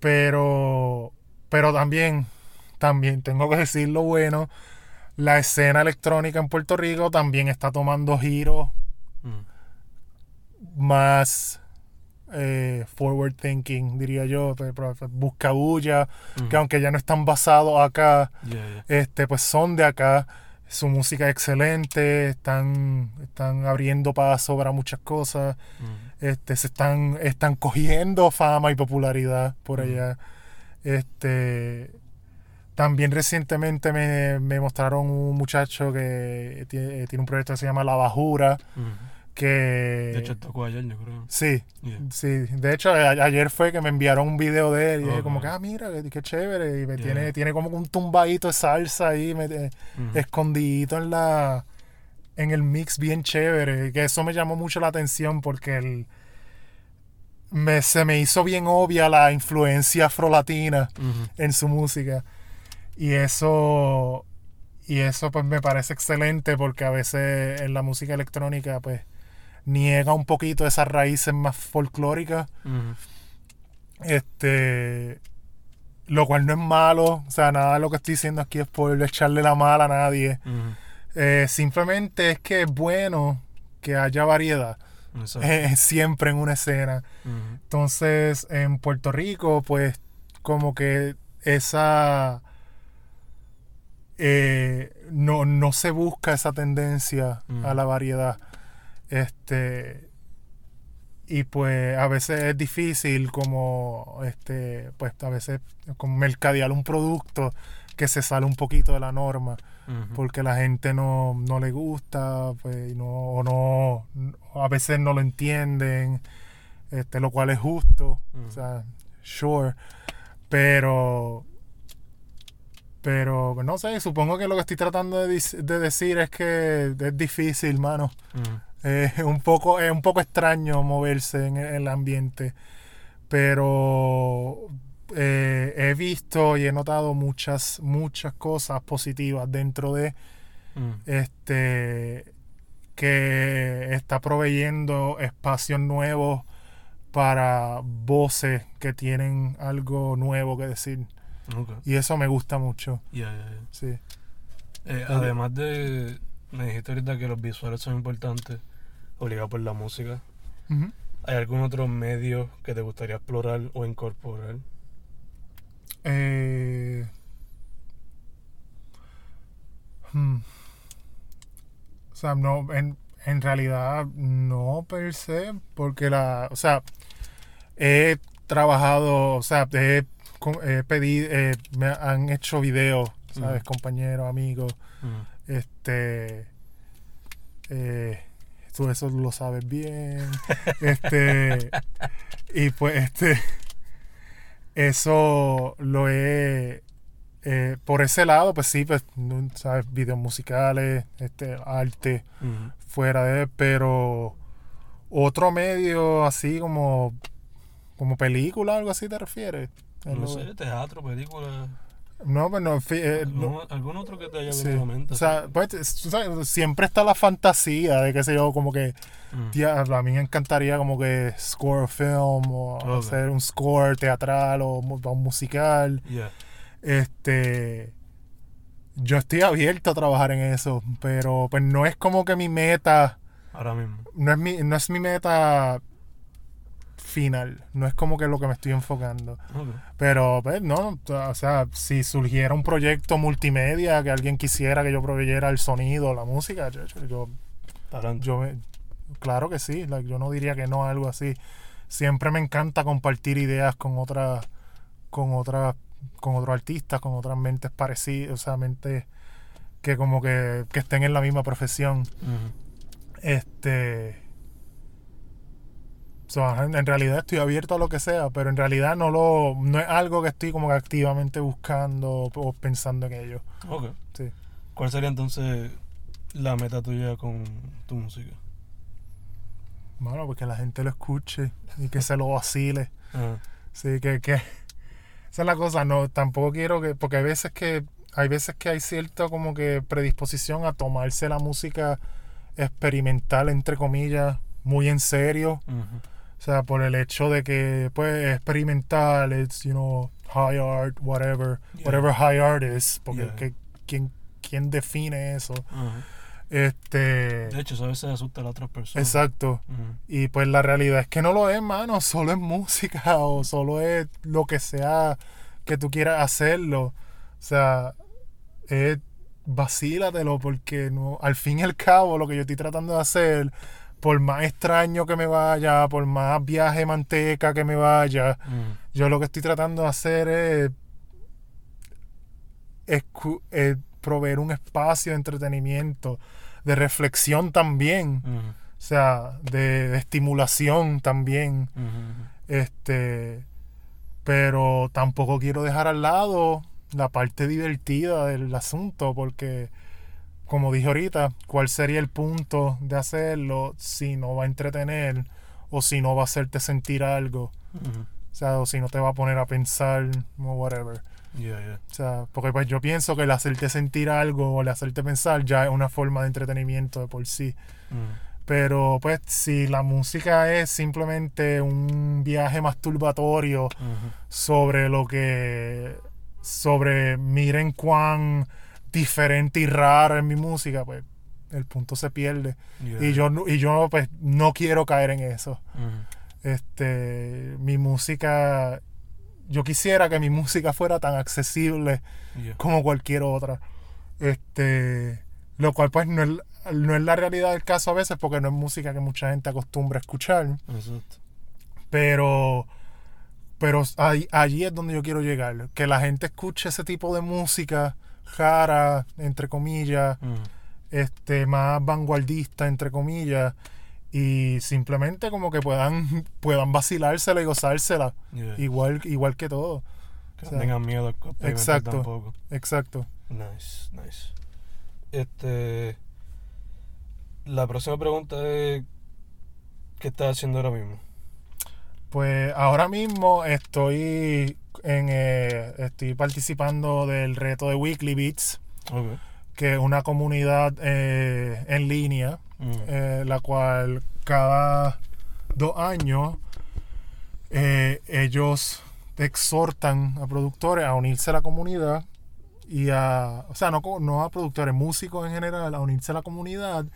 B: Pero. Pero también. También tengo que decir lo bueno. La escena electrónica en Puerto Rico también está tomando giros
A: Mhm.
B: más eh, forward thinking, diría yo. Busca bulla,
A: Mhm.
B: que aunque ya no están basados acá,
A: Yeah, yeah.
B: este, pues son de acá. Su música es excelente, están, están abriendo paso para muchas cosas.
A: Mhm.
B: este, se están, están cogiendo fama y popularidad por allá. Este, también recientemente me, me mostraron un muchacho que tiene, tiene un proyecto que se llama La Bajura, que...
A: De hecho, tocó ayer, yo creo.
B: sí,
A: Yeah.
B: sí. De hecho, a- ayer fue que me enviaron un video de él y dije como que, ah, mira, qué, qué chévere. Y me
A: Yeah.
B: tiene, tiene como un tumbadito de salsa ahí, me- eh, escondidito en la en el mix bien chévere que eso me llamó mucho la atención porque el me, se me hizo bien obvia la influencia afrolatina en su música. Y eso y eso pues me parece excelente porque a veces en la música electrónica pues niega un poquito esas raíces más folclóricas. Este lo cual no es malo. O sea nada de lo que estoy diciendo aquí es por echarle la mala a nadie. Eh, simplemente es que es bueno que haya variedad. Eh, siempre en una escena. Entonces, en Puerto Rico, pues, como que esa. eh, no, no se busca esa tendencia a la variedad. Este. Y pues a veces es difícil como este, pues a veces como mercadear un producto que se sale un poquito de la norma Porque la gente no, no le gusta, pues, no, o no, a veces no lo entienden. este, lo cual es justo, o sea, sure, pero, pero no sé, supongo que lo que estoy tratando de, decir es que es difícil, mano. Es un poco, es un poco extraño moverse en el ambiente, pero eh, he visto y he notado muchas, muchas cosas positivas dentro de
A: Mm.
B: este que está proveyendo espacios nuevos para voces que tienen algo nuevo que decir. Y eso me gusta mucho. Sí.
A: Eh, además de. Me dijiste ahorita que los visuales son importantes, obligado por la música. ¿Hay algún otro medio que te gustaría explorar o incorporar?
B: Eh, hmm. O sea, no, en, en realidad no per se, porque la, o sea, he trabajado, o sea, he, he pedido, eh, me han hecho videos, ¿sabes?
A: Ujú.
B: Compañeros, amigos,
A: Mm.
B: este, eh, tú eso lo sabes bien, este, y pues, este, eso lo he, eh, por ese lado, pues sí, pues, sabes, videos musicales, este, arte, fuera de, pero otro medio así como, como película, algo así te refieres.
A: No sé, teatro, película.
B: No, pues no, fi- eh, no-
A: ¿Algún, otro que te haya
B: Sí.
A: venido a mente?
B: O sea, pues, es- tú sabes, siempre está la fantasía de que sé yo, como que,
A: Mm.
B: a mí me encantaría como que score a film o hacer un score teatral o o musical.
A: Yeah.
B: Este, yo estoy abierto a trabajar en eso, pero pues no es como que mi meta,
A: Ahora mismo.
B: no es mi, no es mi meta final, no es como que lo que me estoy enfocando.
A: Ok.
B: Pero, pues, no, o sea, si surgiera un proyecto multimedia que alguien quisiera que yo proveyera el sonido, la música, yo, yo, yo, me- claro que sí, like, yo no diría que no a algo así. Siempre me encanta compartir ideas con otras, con otras, con otros artistas, con otras mentes parecidas, o sea, mentes que como que, que estén en la misma profesión.
A: Ujú.
B: Este. So, en realidad estoy abierto a lo que sea, pero en realidad no lo no es algo que estoy como que activamente buscando o, pensando en ello.
A: Ok.
B: Sí.
A: ¿Cuál sería entonces la meta tuya con tu música?
B: Bueno, porque la gente lo escuche y que se lo vacile.
A: Ajá.
B: Sí, que, que esa es la cosa, no, tampoco quiero que, porque hay veces que, hay veces que hay cierta como que predisposición a tomarse la música experimental, entre comillas, muy en serio. O sea, por el hecho de que, pues, experimental, it's, you know, high art, whatever,
A: Yeah.
B: whatever high art is, porque
A: Yeah.
B: que- ¿quién, ¿quién define eso? Este,
A: De hecho, eso a veces asusta a las otras personas.
B: exacto. Y pues la realidad es que no lo es, mano, solo es música o solo es lo que sea que tú quieras hacerlo. O sea, es vacílatelo porque no, al fin y al cabo lo que yo estoy tratando de hacer, por más extraño que me vaya, por más viaje manteca que me vaya,
A: Ujú.
B: yo lo que estoy tratando de hacer es, es proveer un espacio de entretenimiento, de reflexión también.
A: Ujú.
B: O sea, de, de estimulación también.
A: Ujú.
B: Este. Pero tampoco quiero dejar al lado la parte divertida del asunto. Porque, como dije ahorita, ¿cuál sería el punto de hacerlo si no va a entretener? O si no va a hacerte sentir algo. O sea, o si no te va a poner a pensar o whatever.
A: Yeah, yeah.
B: O sea, porque pues yo pienso que el hacerte sentir algo o el hacerte pensar ya es una forma de entretenimiento de por sí. Pero pues si la música es simplemente un viaje masturbatorio
A: Ujú.
B: sobre lo que... sobre miren cuán diferente y rara es mi música, pues el punto se pierde.
A: Yeah.
B: Y yo, y yo pues no quiero caer en eso. Este, mi música... Yo quisiera que mi música fuera tan accesible
A: Yeah.
B: como cualquier otra. Este, lo cual pues no es, no es la realidad del caso a veces porque no es música que mucha gente acostumbra a escuchar,
A: Exacto.
B: pero pero ahí- allí es donde yo quiero llegar, que la gente escuche ese tipo de música rara, entre comillas,
A: Ujú.
B: este más vanguardista, entre comillas, y simplemente como que puedan, puedan vacilársela y gozársela.
A: Yeah.
B: Igual, igual que todo.
A: Que
B: o
A: no
B: sea,
A: tengan miedo a
B: exacto.
A: tampoco.
B: Exacto.
A: Nice, nice. Este. La próxima pregunta es. ¿Qué estás haciendo ahora mismo?
B: Pues ahora mismo estoy en eh, estoy participando del reto de Weekly Beats, que es una comunidad eh, en línea,
A: Mm.
B: eh, la cual cada dos años ellos exhortan a productores a unirse a la comunidad y a, o sea, no, no a productores, músicos en general, a unirse a la comunidad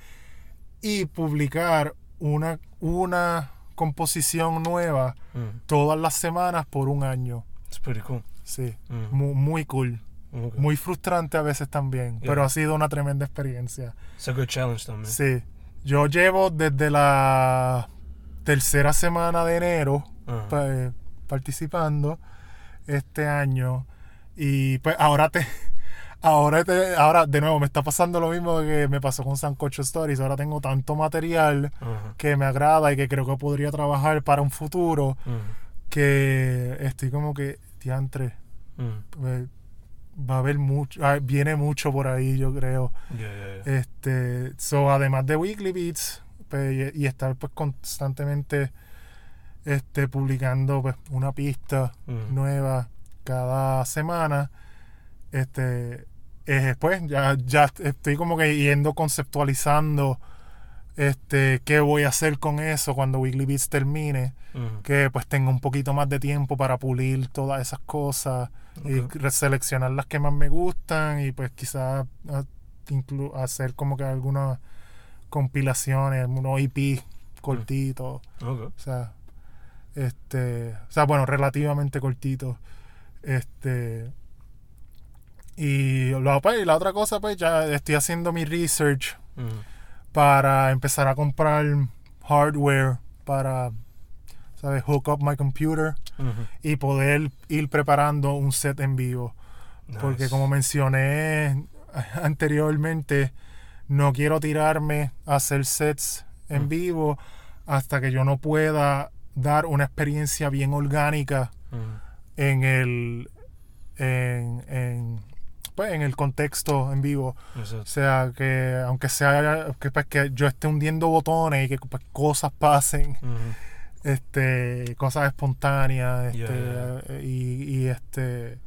B: y publicar una, una composición nueva
A: Mm.
B: todas las semanas por un año.
A: It's pretty cool.
B: Sí,
A: Mm.
B: mu- muy, cool. Muy frustrante a veces también,
A: Yeah.
B: pero ha sido una tremenda experiencia.
A: A good challenge también.
B: Sí, yo llevo desde la tercera semana de enero pa- eh, participando este año y pues ahora te ahora te, ahora de nuevo me está pasando lo mismo que me pasó con Sancocho Stories. Ahora tengo tanto material que me agrada y que creo que podría trabajar para un futuro que estoy como que diantre eh, va a haber mucho ah, viene mucho por ahí yo creo.
A: Yeah, yeah, yeah.
B: este so además de Weekly Beats pues, y, y estar pues constantemente este publicando pues una pista nueva cada semana este eh, pues ya, ya estoy como que yendo conceptualizando este qué voy a hacer con eso cuando Weekly Beats termine que pues tenga un poquito más de tiempo para pulir todas esas cosas y seleccionar las que más me gustan y pues quizás ah, hacer como que algunas compilaciones, unos EP cortitos,
A: Ok.
B: o sea, este, o sea, bueno, relativamente cortitos, este, y la, pues, y la otra cosa, pues ya estoy haciendo mi research para empezar a comprar hardware para, ¿sabes? Hook up my computer y poder ir preparando un set en vivo. Porque como mencioné anteriormente, no quiero tirarme a hacer sets en vivo hasta que yo no pueda dar una experiencia bien orgánica en el en, en, pues, en el contexto en vivo. O sea, que aunque sea que, pues, que yo esté hundiendo botones y que pues, cosas pasen, este cosas espontáneas este,
A: Yeah,
B: eh, Y, y, este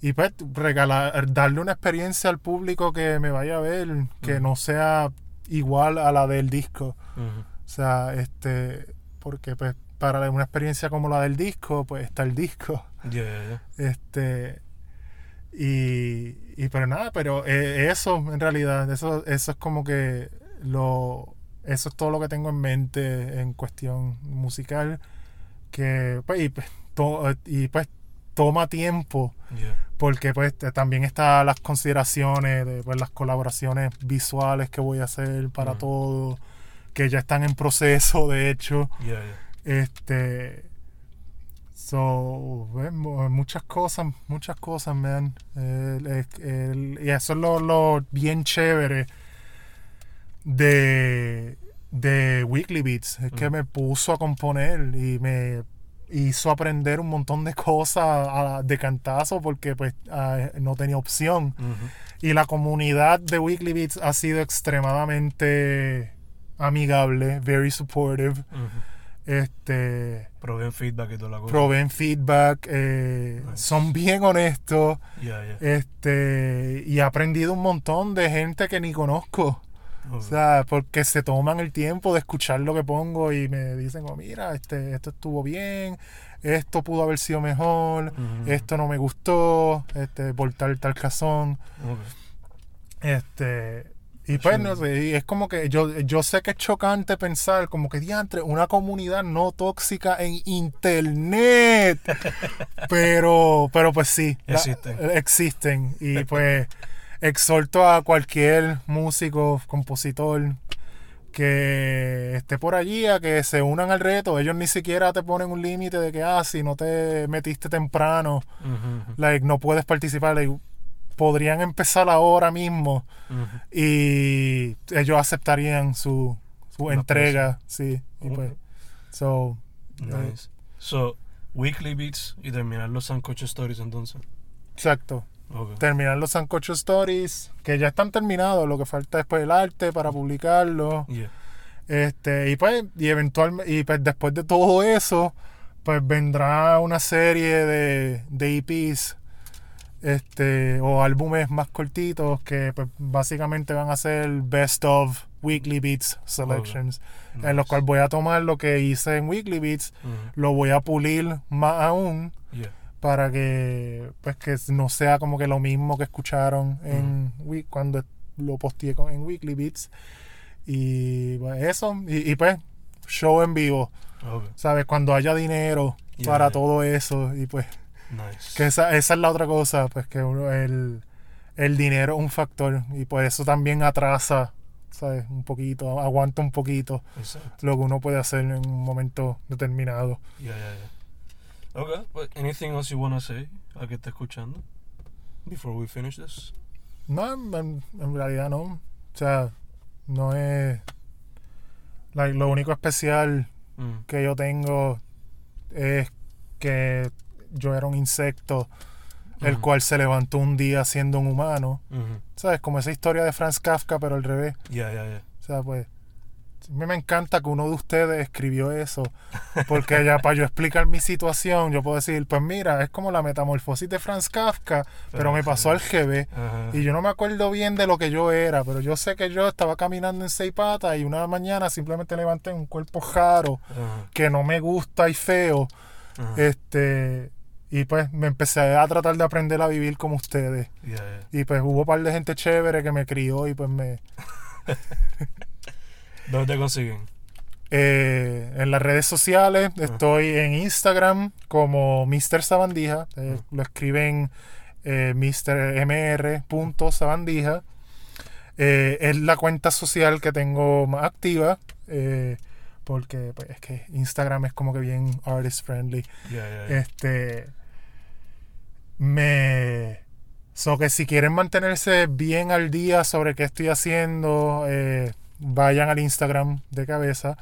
B: y pues regalar darle una experiencia al público que me vaya a ver que no sea igual a la del disco. O sea este porque pues para una experiencia como la del disco pues está el disco.
A: Yeah.
B: este y, y pero nada pero eh, eso en realidad eso eso es como que lo eso es todo lo que tengo en mente en cuestión musical que pues y, pues, to- y, pues toma tiempo
A: Yeah.
B: porque pues también están las consideraciones de pues, las colaboraciones visuales que voy a hacer para
A: Ujú.
B: todo que ya están en proceso de hecho
A: Yeah, yeah.
B: este. So, muchas cosas, muchas cosas, man. El- el- el- y eso es lo, lo bien chévere de, de Weekly Beats. Es que
A: Mm.
B: me puso a componer y me hizo aprender un montón de cosas a- de cantazo porque pues no tenía opción. Y la comunidad de Weekly Beats ha sido extremadamente amigable, very supportive. Este,
A: Proveen feedback y toda la cosa.
B: proveen feedback, eh,
A: Nice.
B: son bien honestos.
A: Yeah, yeah.
B: Este, y he aprendido un montón de gente que ni conozco. O sea, porque se toman el tiempo de escuchar lo que pongo y me dicen, oh, mira, este, esto estuvo bien, esto pudo haber sido mejor, esto no me gustó, este, por tal, tal razón.
A: Ok.
B: Este, y pues no sé, y es como que yo, yo sé que es chocante pensar como que diantre, una comunidad no tóxica en internet. pero, pero pues sí, la-
A: Existen.
B: existen. Y pues exhorto a cualquier músico, compositor que esté por allí a que se unan al reto. Ellos ni siquiera te ponen un límite de que, ah, si no te metiste temprano,
A: Ujú, ujú.
B: like, no puedes participar. like, podrían empezar ahora mismo y ellos aceptarían su, su entrega, sí. Y pues, so,
A: Nice. So, weekly beats y terminar los Sancocho Stories entonces.
B: exacto. Terminar los Sancocho Stories, que ya están terminados, lo que falta es pues el arte para publicarlo.
A: Yeah.
B: Este, y pues, y eventualmente, y pues después de todo eso, pues vendrá una serie de, de EPs, este, o álbumes más cortitos que pues, básicamente van a ser best of Weekly Beats selections, en los cuales voy a tomar lo que hice en Weekly Beats, lo voy a pulir más aún
A: Yeah.
B: para que pues que no sea como que lo mismo que escucharon en Week- cuando lo posteé con- en Weekly Beats. Y pues, eso y, y, pues show en vivo. Sabes cuando haya dinero para todo eso y pues
A: Nice.
B: que esa, esa es la otra cosa pues que uno- el, el dinero es un factor y pues eso también atrasa sabes un poquito aguanta un poquito
A: Exacto.
B: lo que uno puede hacer en un momento determinado
A: Yeah, yeah, yeah. Okay, but anything else you want to say al que está escuchando? Before we finish this?
B: No, en, en realidad no. O sea, no es. like, lo único especial
A: Mm.
B: que yo tengo es que yo era un insecto, el cual se levantó un día siendo un humano.
A: Ujú.
B: ¿Sabes? Como esa historia de Franz Kafka, pero al revés.
A: Yeah, yeah, yeah.
B: O sea, pues. A mí me encanta que uno de ustedes escribió eso. Porque ya para yo explicar mi situación, yo puedo decir, pues mira, es como la metamorfosis de Franz Kafka, pero me pasó al GB. Y yo no me acuerdo bien de lo que yo era, pero yo sé que yo estaba caminando en seis patas y una mañana simplemente levanté un cuerpo
A: Ajá.
B: que no me gusta y feo. Este, y pues me empecé a tratar de aprender a vivir como ustedes.
A: Yeah, yeah.
B: Y pues hubo un par de gente chévere que me crió y pues me...
A: ¿Dónde te consiguen?
B: eh, en las redes sociales estoy en Instagram como Mr. Sabandija. eh, Lo escriben eh, mr.mr.sabandija. Eh, es la cuenta social que tengo más activa. eh, porque pues, es que Instagram es como que bien artist friendly.
A: Yeah, yeah, yeah.
B: Este. Me. So que si quieren mantenerse bien al día sobre qué estoy haciendo, eh, vayan al Instagram de cabeza.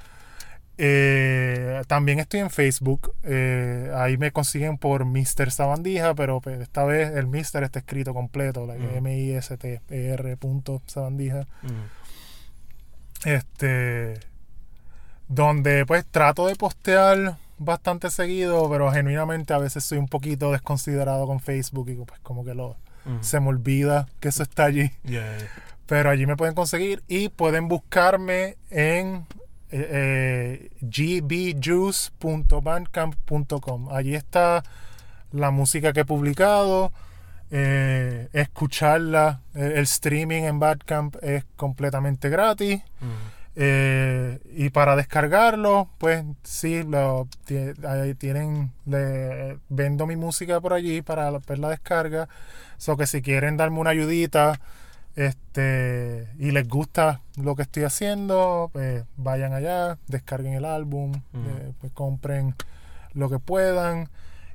B: Eh, también estoy en Facebook. eh, ahí me consiguen por Mr. Sabandija, pero pues, esta vez el Mr. está escrito completo, like,
A: Ujú.
B: M-I-S-T-E-R punto Sabandija.
A: Ujú.
B: Este. Donde pues trato de postear bastante seguido, pero genuinamente a veces soy un poquito desconsiderado con Facebook y pues como que lo se me olvida que eso está allí.
A: Yeah, yeah, yeah.
B: Pero allí me pueden conseguir y pueden buscarme en eh, eh, gbjuice.bandcamp.com. Allí está la música que he publicado. eh, escucharla, el, streaming en Bandcamp es completamente gratis. Eh, y para descargarlo, pues sí, lo, ahí tienen, le, vendo mi música por allí para ver la descarga. So que si quieren darme una ayudita este, y les gusta lo que estoy haciendo, pues vayan allá, descarguen el álbum, eh, pues compren lo que puedan.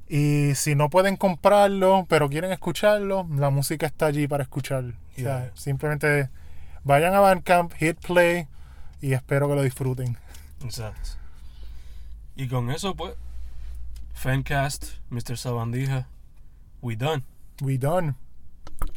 B: Y si no pueden comprarlo, pero quieren escucharlo, la música está allí para escuchar. O sea, simplemente vayan a Bandcamp, hit play y espero que lo disfruten.
A: Exacto. Y con eso, pues, Fancast, Mr. Sabandija, we done.
B: We done.